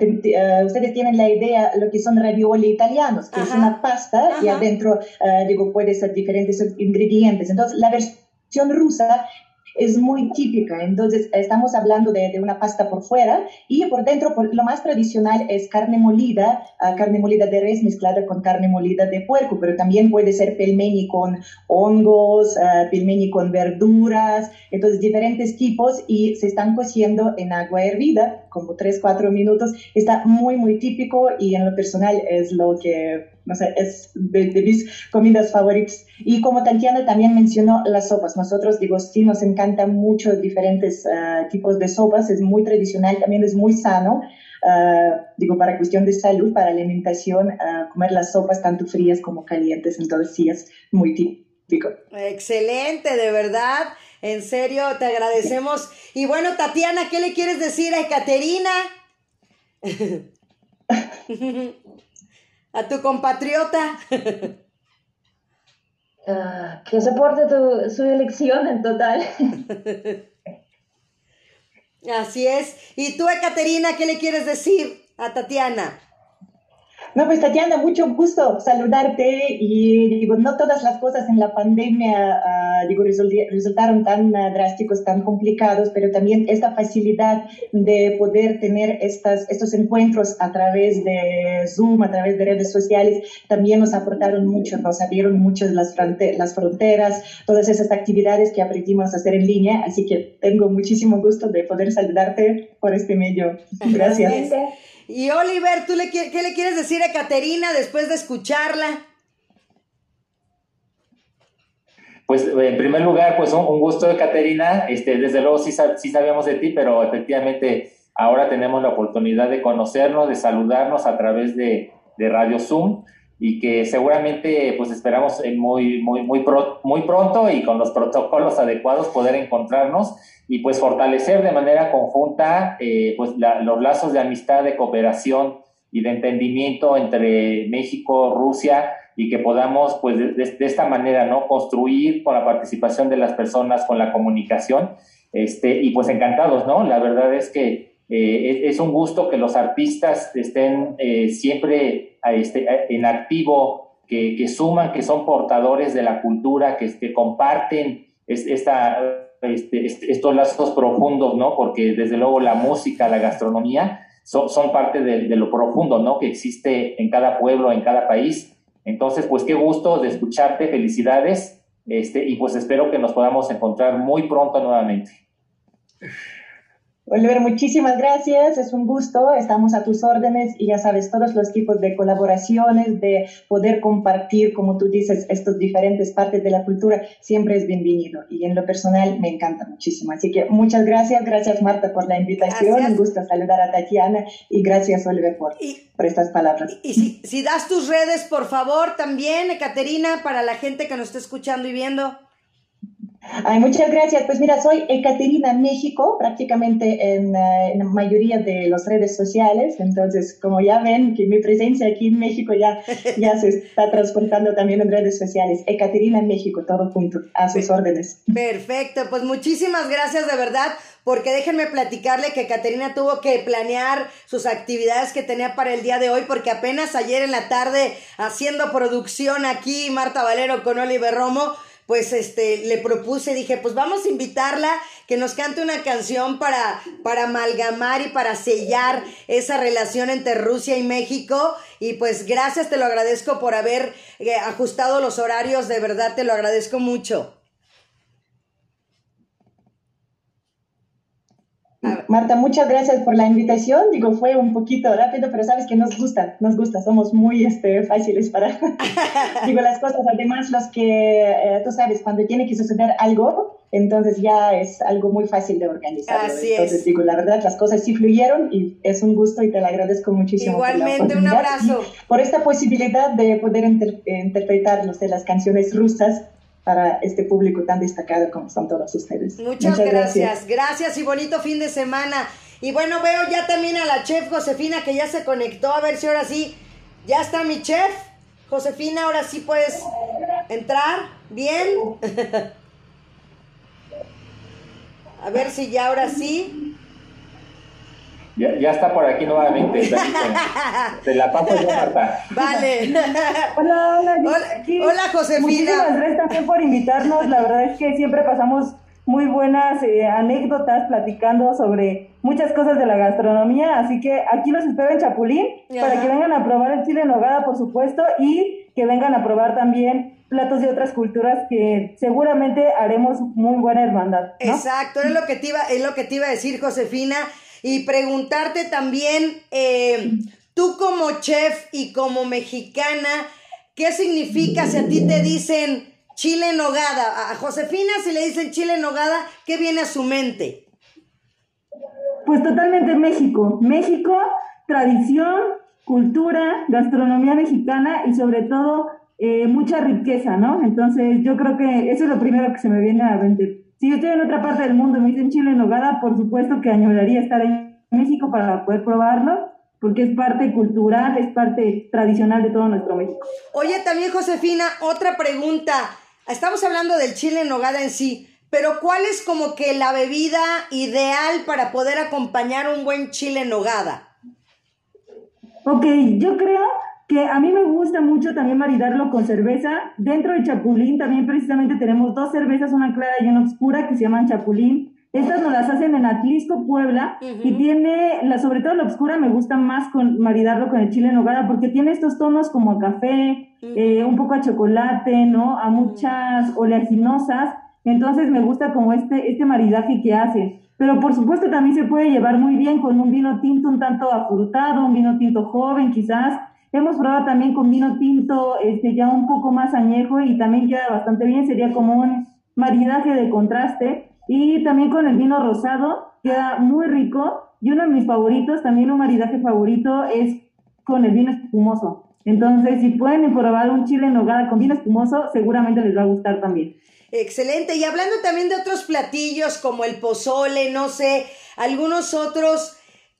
te- te- ustedes tienen la idea lo que son ravioli italianos, que es una pasta y Ajá. adentro, eh, digo, puede ser diferentes ingredientes. Entonces, la versión rusa es muy típica. Entonces, estamos hablando de, de una pasta por fuera y por dentro, por- lo más tradicional es carne molida, ah, carne molida de res mezclada con carne molida de puerco, pero también puede ser pelmeni con hongos, ah, pelmeni con verduras, entonces diferentes tipos y se están cociendo en agua hervida, como 3, 4 minutos. Está muy, muy típico y en lo personal es lo que no sé, es de, de mis comidas favoritas. Y como Tatiana también mencionó las sopas, nosotros digo, sí nos encantan mucho diferentes ah, tipos de sopas, es muy tradicional, también es muy sano, ah, digo, para cuestión de salud, para alimentación, ah, comer las sopas tanto frías como calientes, entonces sí es muy típico. Excelente, de verdad. En serio, te agradecemos. Y bueno, Tatiana, ¿qué le quieres decir a Ekaterina? *laughs* a tu compatriota. *laughs* Ah, que soporte tu, su elección en total. *laughs* Así es. ¿Y tú, Ekaterina, qué le quieres decir a Tatiana? No, pues Tatiana, mucho gusto saludarte y digo, no todas las cosas en la pandemia uh, digo, resultaron tan uh, drásticos, tan complicados, pero también esta facilidad de poder tener estas, estos encuentros a través de Zoom, a través de redes sociales, también nos aportaron mucho, nos abrieron mucho las, fronte las fronteras, todas esas actividades que aprendimos a hacer en línea, así que tengo muchísimo gusto de poder saludarte por este medio. Gracias. Y Oliver, ¿tú le, qué le quieres decir a Caterina después de escucharla? Pues en primer lugar, pues un, gusto de Caterina. Este, desde luego sí, sí sabíamos de ti, pero efectivamente ahora tenemos la oportunidad de conocernos, de saludarnos a través de, de Radio Zoom y que seguramente pues esperamos muy, muy, muy, muy pronto y con los protocolos adecuados poder encontrarnos y pues fortalecer de manera conjunta eh, pues los lazos de amistad, de cooperación y de entendimiento entre México, Rusia y que podamos pues de, esta manera no construir con la participación de las personas, con la comunicación este, y pues encantados, ¿no? La verdad es que eh, es, un gusto que los artistas estén eh, siempre este, en activo, que, que, suman, que son portadores de la cultura, que, que comparten esta, este, estos lazos profundos, ¿no? Porque desde luego la música, la gastronomía son, son parte de, de, lo profundo, ¿no? Que existe en cada pueblo, en cada país. Entonces, pues qué gusto de escucharte, felicidades, este, y pues espero que nos podamos encontrar muy pronto nuevamente. Oliver, muchísimas gracias, es un gusto, estamos a tus órdenes y ya sabes, todos los tipos de colaboraciones, de poder compartir, como tú dices, estas diferentes partes de la cultura, siempre es bienvenido. Y en lo personal me encanta muchísimo. Así que muchas gracias, gracias Marta por la invitación, un gusto saludar a Tatiana. Y gracias Oliver por, por estas palabras. Y, si, si das tus redes, por favor, también, Caterina, para la gente que nos está escuchando y viendo. Ay, muchas gracias. Pues mira, soy Ekaterina México, prácticamente en, eh, en, la mayoría de las redes sociales. Entonces, como ya ven, que mi presencia aquí en México ya, *laughs* ya se está transportando también en redes sociales. Ekaterina México, todo junto, a sus órdenes. Perfecto, pues muchísimas gracias de verdad. Porque déjenme platicarle que Caterina tuvo que planear sus actividades que tenía para el día de hoy, porque apenas ayer en la tarde, haciendo producción aquí, Marta Valero con Oliver Romo, pues este, le propuse, dije, pues vamos a invitarla, que nos cante una canción para, para amalgamar y para sellar esa relación entre Rusia y México. Y pues gracias, te lo agradezco por haber eh, ajustado los horarios, de verdad te lo agradezco mucho. Marta, muchas gracias por la invitación. Digo, fue un poquito rápido, pero sabes que nos gusta, nos gusta, somos muy este, fáciles para, *laughs* digo, las cosas. Además, los que, eh, tú sabes, cuando tiene que suceder algo, entonces ya es algo muy fácil de organizar. Así entonces, digo, la verdad, las cosas sí fluyeron y es un gusto y te lo agradezco muchísimo. Igualmente, un abrazo. Por esta posibilidad de poder interpretar, no sé, las canciones rusas para este público tan destacado como son todos ustedes. Muchas, gracias. gracias. y bonito fin de semana. Y bueno, veo ya también a la chef Josefina que ya se conectó, a ver si ahora sí, ya está mi chef. Josefina, ahora sí puedes entrar. Bien. *laughs* a ver si ya ahora sí. Ya, está por aquí nuevamente. *laughs* Te la paso yo, Marta. Vale. *laughs* Hola, hola. Hola, Josefina. Muchísimas gracias también por invitarnos. La verdad es que siempre pasamos muy buenas eh, anécdotas platicando sobre muchas cosas de la gastronomía. Así que aquí los espero en Chapulín para que vengan a probar el chile en nogada, por supuesto, y que vengan a probar también platos de otras culturas que seguramente haremos muy buena hermandad. Exacto, es lo que te iba, es lo que te iba a decir, Josefina y preguntarte también, eh, tú como chef y como mexicana, ¿qué significa si a ti te dicen chile en nogada? A Josefina si le dicen chile en nogada, ¿qué viene a su mente? Pues totalmente México. México, tradición, cultura, gastronomía mexicana y sobre todo eh, mucha riqueza, ¿no? Entonces yo creo que eso es lo primero que se me viene a la mente si yo estoy en otra parte del mundo y me dicen chile en nogada, por supuesto que añoraría estar en México para poder probarlo, porque es parte cultural, es parte tradicional de todo nuestro México. Oye, también Josefina, otra pregunta. Estamos hablando del chile en nogada en sí, pero ¿cuál es como que la bebida ideal para poder acompañar un buen chile en nogada? Ok, yo creo que a mí me gusta mucho también maridarlo con cerveza. Dentro de Chapulín también precisamente tenemos dos cervezas, una clara y una oscura, que se llaman Chapulín. Estas nos las hacen en Atlisco, Puebla, y tiene, la, sobre todo la oscura me gusta más con maridarlo con el chile en nogada, porque tiene estos tonos como a café, eh, un poco a chocolate, ¿no? A muchas oleaginosas. Entonces me gusta como este, este maridaje que hace. Pero por supuesto también se puede llevar muy bien con un vino tinto un tanto afrutado, un vino tinto joven quizás. Hemos probado también con vino tinto este, ya un poco más añejo y también queda bastante bien. Sería como un maridaje de contraste. Y también con el vino rosado queda muy rico. Y uno de mis favoritos, también un maridaje favorito, es con el vino espumoso. Entonces, si pueden probar un chile en nogada con vino espumoso, seguramente les va a gustar también. Excelente. Y hablando también de otros platillos como el pozole, no sé, algunos otros,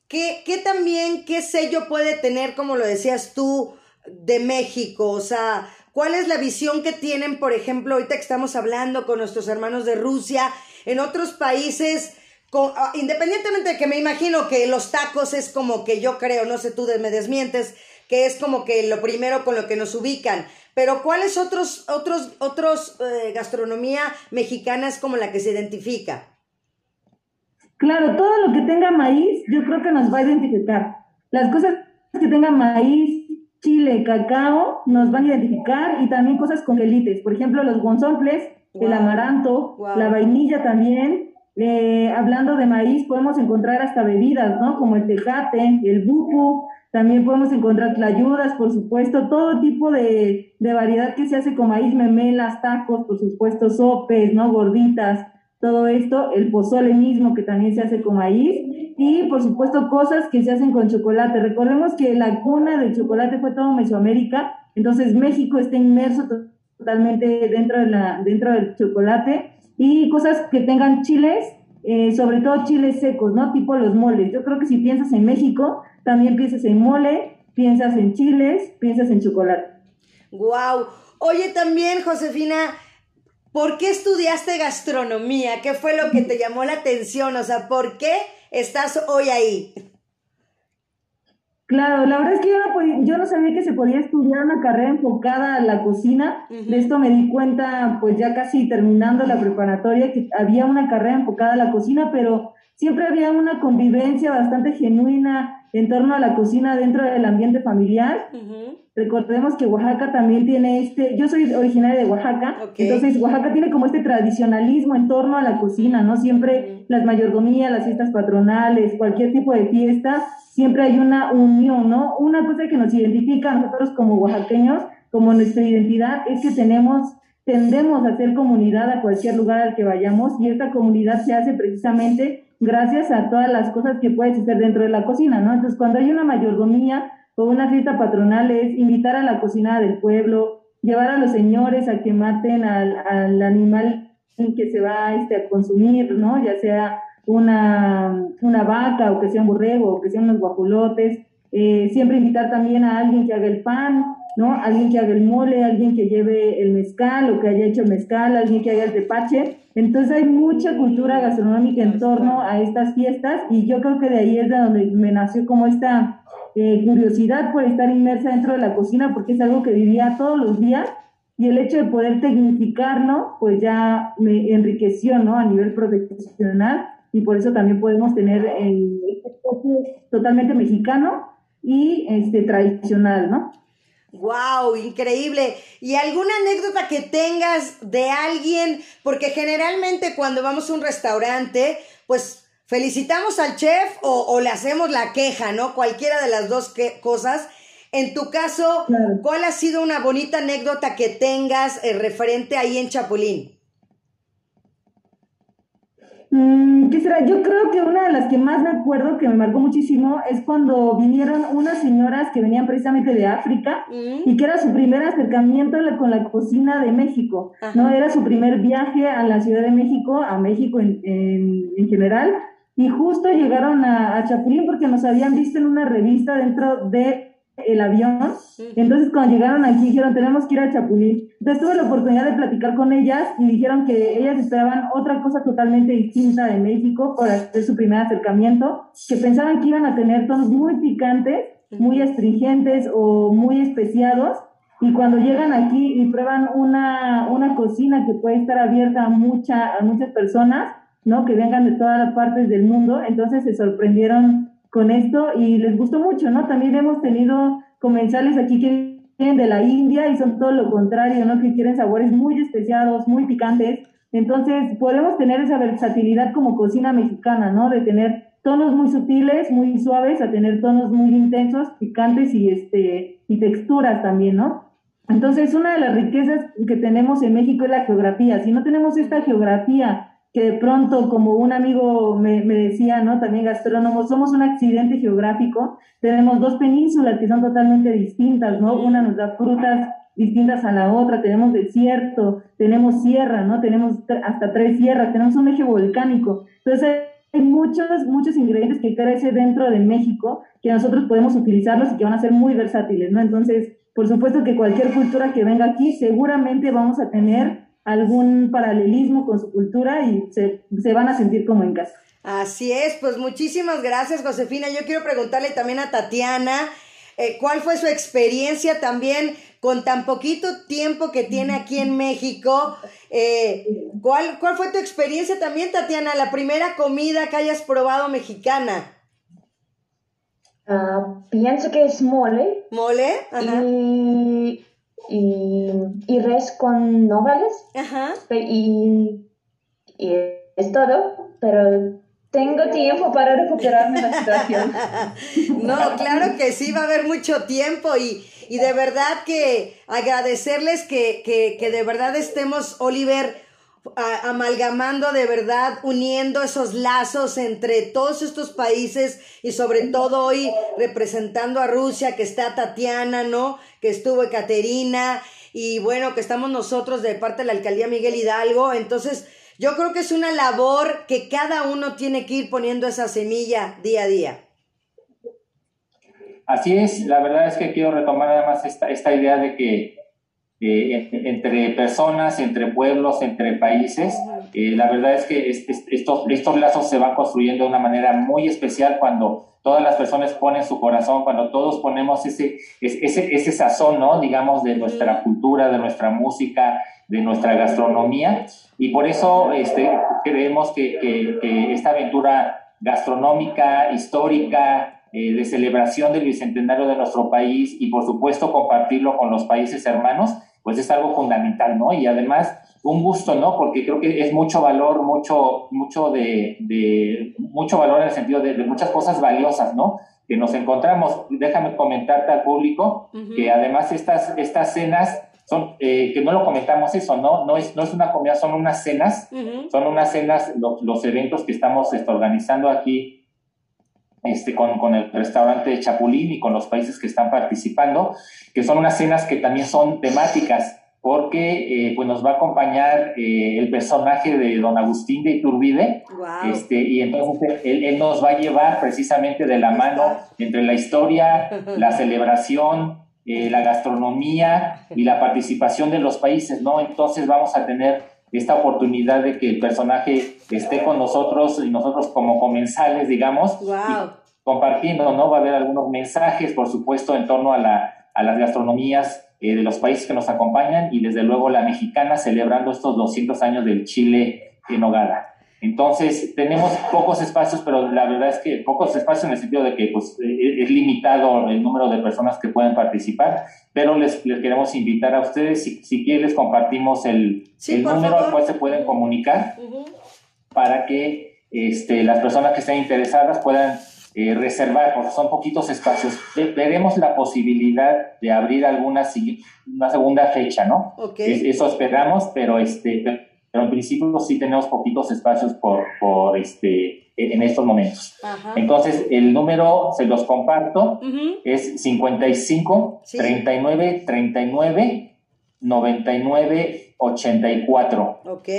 ¿qué, qué también, qué sello puede tener, como lo decías tú, de México? O sea, ¿cuál es la visión que tienen, por ejemplo, ahorita que estamos hablando con nuestros hermanos de Rusia, en otros países? Ah, independientemente de que me imagino que los tacos es como que yo creo, no sé tú me desmientes, que es como que lo primero con lo que nos ubican, pero ¿cuáles otros, otros, otros eh, gastronomía mexicana es como la que se identifica? Claro, todo lo que tenga maíz, yo creo que nos va a identificar. Las cosas que tengan maíz, chile, cacao, nos van a identificar y también cosas con gelites. Por ejemplo, los gonzomples, el amaranto, la vainilla también. Eh, hablando de maíz, podemos encontrar hasta bebidas, ¿no? Como el tejate, el bupu, también podemos encontrar tlayudas, por supuesto, todo tipo de, variedad que se hace con maíz, memelas, tacos, por supuesto, sopes, ¿no? Gorditas, todo esto, el pozole mismo que también se hace con maíz y por supuesto cosas que se hacen con chocolate. Recordemos que la cuna del chocolate fue todo Mesoamérica, entonces México está inmerso totalmente dentro, de la, dentro del chocolate y cosas que tengan chiles, eh, sobre todo chiles secos, ¿no? Tipo los moles. Yo creo que si piensas en México, también piensas en mole, piensas en chiles, piensas en chocolate. Wow. Oye, también, Josefina, ¿por qué estudiaste gastronomía? ¿Qué fue lo que te llamó la atención? O sea, ¿por qué estás hoy ahí? Claro, la verdad es que yo no, sabía que se podía estudiar una carrera enfocada a la cocina. De esto me di cuenta, pues ya casi terminando la preparatoria, que había una carrera enfocada a la cocina, pero siempre había una convivencia bastante genuina en torno a la cocina dentro del ambiente familiar. Recordemos que Oaxaca también tiene este, yo soy originaria de Oaxaca, entonces Oaxaca tiene como este tradicionalismo en torno a la cocina, ¿no? Siempre las mayordomías, las fiestas patronales, cualquier tipo de fiesta, siempre hay una unión, ¿no? Una cosa que nos identifica a nosotros como oaxaqueños, como nuestra identidad, es que tenemos tendemos a hacer comunidad a cualquier lugar al que vayamos y esta comunidad se hace precisamente gracias a todas las cosas que puedes hacer dentro de la cocina, ¿no? Entonces, cuando hay una mayordomía o una fiesta patronal es invitar a la cocina del pueblo, llevar a los señores a que maten al, al animal que se va este, a consumir, ¿no? Ya sea una, una vaca o que sea un borrego o que sean unos guajulotes. Eh, siempre invitar también a alguien que haga el pan, ¿no? Alguien que haga el mole, alguien que lleve el mezcal o que haya hecho el mezcal, alguien que haga el tepache. Entonces hay mucha cultura gastronómica en torno a estas fiestas y yo creo que de ahí es de donde me nació como esta eh, curiosidad por estar inmersa dentro de la cocina porque es algo que vivía todos los días y el hecho de poder tecnificarlo pues ya me enriqueció, ¿no? A nivel profesional y por eso también podemos tener el este totalmente mexicano y este tradicional, ¿no? Wow, increíble. ¿Y alguna anécdota que tengas de alguien? Porque generalmente cuando vamos a un restaurante, pues felicitamos al chef o, le hacemos la queja, ¿no? Cualquiera de las dos cosas. En tu caso, ¿cuál ha sido una bonita anécdota que tengas eh, referente ahí en Chapulín? Mm, ¿qué será? Yo creo que una de las que más me acuerdo, que me marcó muchísimo, es cuando vinieron unas señoras que venían precisamente de África mm. y que era su primer acercamiento con la cocina de México, ¿no? Era su primer viaje a la Ciudad de México, a México en, en, general, y justo llegaron a, a Chapulín porque nos habían visto en una revista dentro de el avión. Entonces, cuando llegaron aquí, dijeron, tenemos que ir a Chapulín. Entonces, tuve la oportunidad de platicar con ellas y dijeron que ellas esperaban otra cosa totalmente distinta de México para hacer su primer acercamiento, que pensaban que iban a tener tonos muy picantes, muy astringentes o muy especiados. Y cuando llegan aquí y prueban una, una cocina que puede estar abierta a, mucha, a muchas personas, ¿no? Que vengan de todas las partes del mundo, entonces se sorprendieron con esto y les gustó mucho, ¿no? También hemos tenido comensales aquí que vienen de la India y son todo lo contrario, ¿no? Que quieren sabores muy especiados, muy picantes. Entonces, podemos tener esa versatilidad como cocina mexicana, ¿no? De tener tonos muy sutiles, muy suaves, a tener tonos muy intensos, picantes y, este, y texturas también, ¿no? Entonces, una de las riquezas que tenemos en México es la geografía. Si no tenemos esta geografía que de pronto, como un amigo me, me, decía, ¿no? También gastrónomo, somos un accidente geográfico, tenemos dos penínsulas que son totalmente distintas, ¿no? Una nos da frutas distintas a la otra, tenemos desierto, tenemos sierra, ¿no? Tenemos hasta tres sierras, tenemos un eje volcánico. Entonces, hay muchos, muchos ingredientes que crecen dentro de México que nosotros podemos utilizarlos y que van a ser muy versátiles, ¿no? Entonces, por supuesto que cualquier cultura que venga aquí, seguramente vamos a tener algún paralelismo con su cultura y se, van a sentir como en casa. Así es, pues muchísimas gracias Josefina. Yo quiero preguntarle también a Tatiana, eh, ¿cuál fue su experiencia también con tan poquito tiempo que tiene aquí en México? Eh, ¿cuál, ¿Cuál fue tu experiencia también, Tatiana? La primera comida que hayas probado mexicana. Ah, pienso que es mole. ¿Mole? Ajá. Y y, y res con nogales. Ajá. Y, y es todo, pero tengo tiempo para recuperarme la situación. *laughs* no, claro que sí, va a haber mucho tiempo y, y de verdad que agradecerles que, que, que de verdad estemos, Oliver, amalgamando de verdad, uniendo esos lazos entre todos estos países y sobre todo hoy representando a Rusia, que está Tatiana, ¿no? Que estuvo Ekaterina y bueno, que estamos nosotros de parte de la alcaldía Miguel Hidalgo. Entonces, yo creo que es una labor que cada uno tiene que ir poniendo esa semilla día a día. Así es, la verdad es que quiero retomar además esta, esta idea de que eh, entre personas, entre pueblos, entre países. Eh, la verdad es que estos, estos lazos se van construyendo de una manera muy especial cuando todas las personas ponen su corazón, cuando todos ponemos ese, ese, ese sazón, ¿no? digamos, de nuestra cultura, de nuestra música, de nuestra gastronomía. Y por eso este, creemos que, que, que esta aventura gastronómica, histórica, eh, de celebración del bicentenario de nuestro país y por supuesto compartirlo con los países hermanos, pues es algo fundamental, ¿no? Y además un gusto, ¿no? Porque creo que es mucho valor, mucho, mucho de, de mucho valor en el sentido de, muchas cosas valiosas, ¿no? Que nos encontramos. Déjame comentarte al público que además estas, estas cenas son, eh, que no lo comentamos eso, ¿no? No es, no es una comida, son unas cenas, son unas cenas, los, eventos que estamos este, organizando aquí este, con, con, el restaurante de Chapulín y con los países que están participando, que son unas cenas que también son temáticas, porque eh, pues nos va a acompañar eh, el personaje de don Agustín de Iturbide, este, y entonces él, él, nos va a llevar precisamente de la mano entre la historia, *laughs* la celebración, eh, la gastronomía y la participación de los países, ¿no? Entonces vamos a tener esta oportunidad de que el personaje esté con nosotros y nosotros como comensales, digamos, compartiendo, ¿no? Va a haber algunos mensajes, por supuesto, en torno a, la, a las gastronomías eh, de los países que nos acompañan y desde luego la mexicana celebrando estos 200 años del Chile en Nogada. Entonces, tenemos pocos espacios, pero la verdad es que pocos espacios en el sentido de que pues, e-, es limitado el número de personas que pueden participar, pero les, les queremos invitar a ustedes, si, si quieren les compartimos el, el número al cual se pueden comunicar para que este, las personas que estén interesadas puedan eh, reservar, porque son poquitos espacios. Veremos la posibilidad de abrir alguna una segunda fecha, ¿no? Eso esperamos, pero este pero en principio sí tenemos poquitos espacios por, por este, en estos momentos. Entonces, el número, se los comparto, es 55 39 39 99 84. Ok.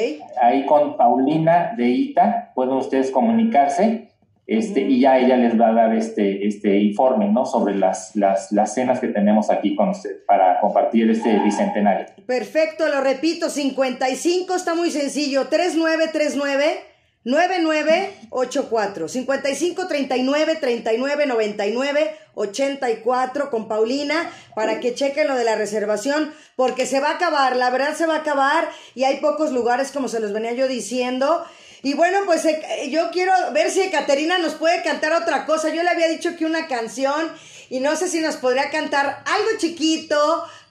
Ahí con Paulina de ITA pueden ustedes comunicarse este, y ya ella les va a dar este, este informe, ¿no? Sobre las, las, las cenas que tenemos aquí con usted para compartir este bicentenario. Perfecto, lo repito, 55 está muy sencillo, 3939 9984 55 39 39 99 84 con Paulina para que chequen lo de la reservación porque se va a acabar, la verdad se va a acabar y hay pocos lugares como se los venía yo diciendo y bueno, pues eh, yo quiero ver si Caterina nos puede cantar otra cosa. Yo le había dicho que una canción y no sé si nos podría cantar algo chiquito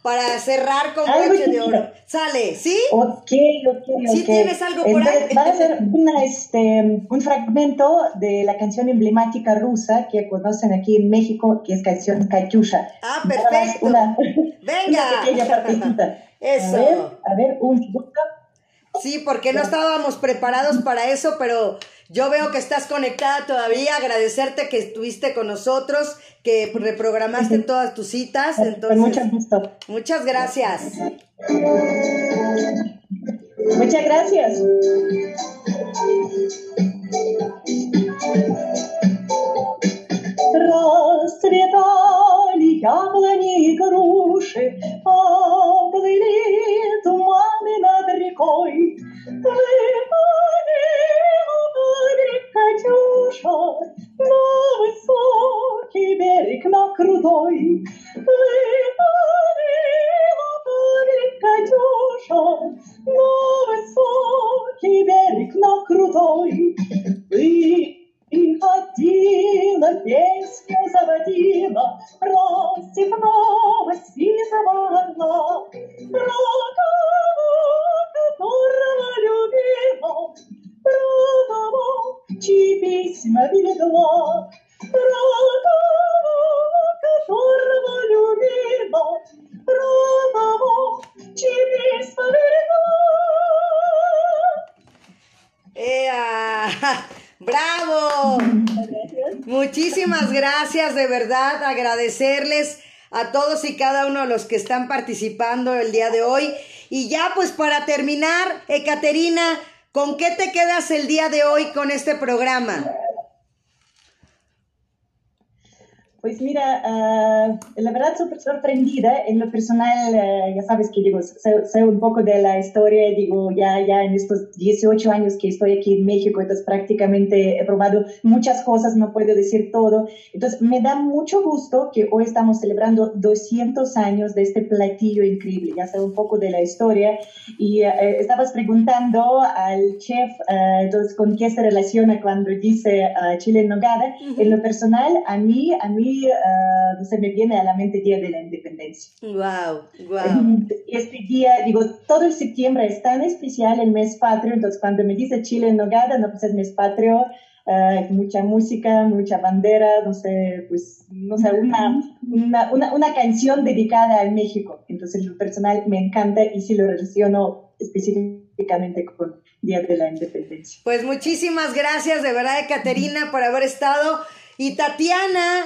para cerrar con broche de oro. Sale, ¿sí? Ok, ok, ok. ¿Sí tienes algo por ahí? Va a ser este, un fragmento de la canción emblemática rusa que conocen aquí en México, que es canción Katyusha. Ah, perfecto. *laughs* Venga. pequeña partecita. *laughs* Eso. A ver, a ver, un segundo. Sí, porque no estábamos preparados para eso, pero yo veo que estás conectada todavía. Agradecerte que estuviste con nosotros, que reprogramaste todas tus citas. Entonces, mucho gusto. Muchas gracias. Muchas gracias. Расцветали яблони и груши, Поплыли Туманы над рекой. Выпалила берег Катюша На высокий берег, на крутой. Выпалила берег Катюша На высокий берег, на крутой. Вы de verdad, agradecerles a todos y cada uno de los que están participando el día de hoy. Y ya pues para terminar, Ekaterina, ¿con qué te quedas el día de hoy con este programa? Pues mira, uh, la verdad súper sorprendida. En lo personal, uh, ya sabes que digo, sé, sé, un poco de la historia, digo, ya, ya en estos 18 años que estoy aquí en México, entonces prácticamente he probado muchas cosas, no puedo decir todo. Entonces me da mucho gusto que hoy estamos celebrando 200 años de este platillo increíble. Ya sé un poco de la historia y uh, estabas preguntando al chef, entonces, ¿con qué se relaciona cuando dice chile en nogada? Uh -huh. En lo personal, a mí, a mí uh, se me viene a la mente Día de la Independencia. Wow, wow. Este día, digo, todo el septiembre es tan especial el mes patrio, entonces cuando me dice Chile en Nogada, no, pues es mes patrio, uh, mucha música, mucha bandera, no sé, pues, no sé, una, una, una, una canción dedicada al México. Entonces, lo personal me encanta y sí lo relaciono específicamente con Día de la Independencia. Pues muchísimas gracias de verdad, Caterina, por haber estado. Y Tatiana,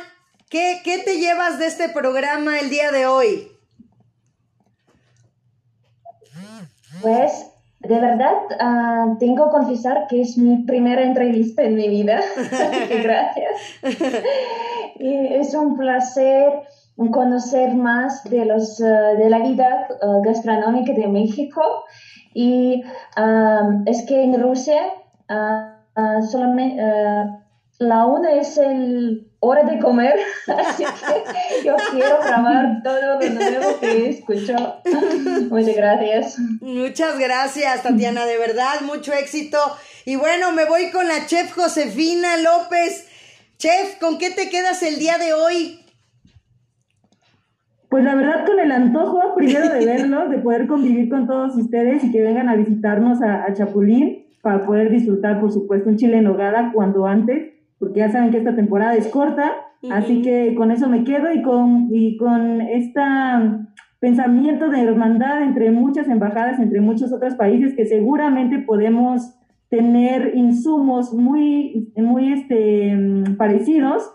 ¿Qué, ¿Qué, te llevas de este programa el día de hoy? Pues, de verdad, uh, tengo que confesar que es mi primera entrevista en mi vida. *laughs* Gracias. *laughs* y es un placer conocer más de, los, uh, de la vida uh, gastronómica de México. Y es que en Rusia solamente la una es el hora de comer, *laughs* así que yo quiero grabar todo lo nuevo que escucho. *laughs* Muchas gracias. Muchas gracias, Tatiana, de verdad, mucho éxito. Y bueno, me voy con la chef Josefina López. Chef, ¿con qué te quedas el día de hoy? Pues la verdad con el antojo, primero de verlos, de poder convivir con todos ustedes y que vengan a visitarnos a, a Chapulín para poder disfrutar, por supuesto, un chile en nogada cuando antes porque ya saben que esta temporada es corta, uh -huh. así que con eso me quedo y con, y con esta pensamiento de hermandad entre muchas embajadas, entre muchos otros países, que seguramente podemos tener insumos muy, muy este, parecidos,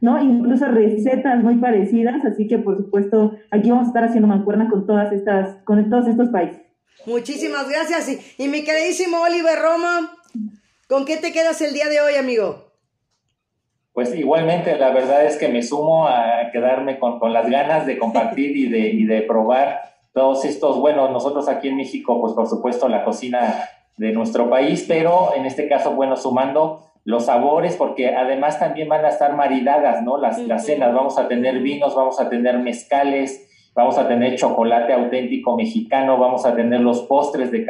¿no? Incluso recetas muy parecidas, así que por supuesto aquí vamos a estar haciendo mancuerna con todas estas, con todos estos países. Muchísimas gracias. Y, y mi queridísimo Oliver Roma, ¿con qué te quedas el día de hoy, amigo? Pues igualmente, la verdad es que me sumo a quedarme con, con las ganas de compartir y de, y de probar todos estos, bueno, nosotros aquí en México, pues por supuesto la cocina de nuestro país, pero en este caso, bueno, sumando los sabores, porque además también van a estar maridadas, ¿no? Las, las cenas, vamos a tener vinos, vamos a tener mezcales, vamos a tener chocolate auténtico mexicano, vamos a tener los postres de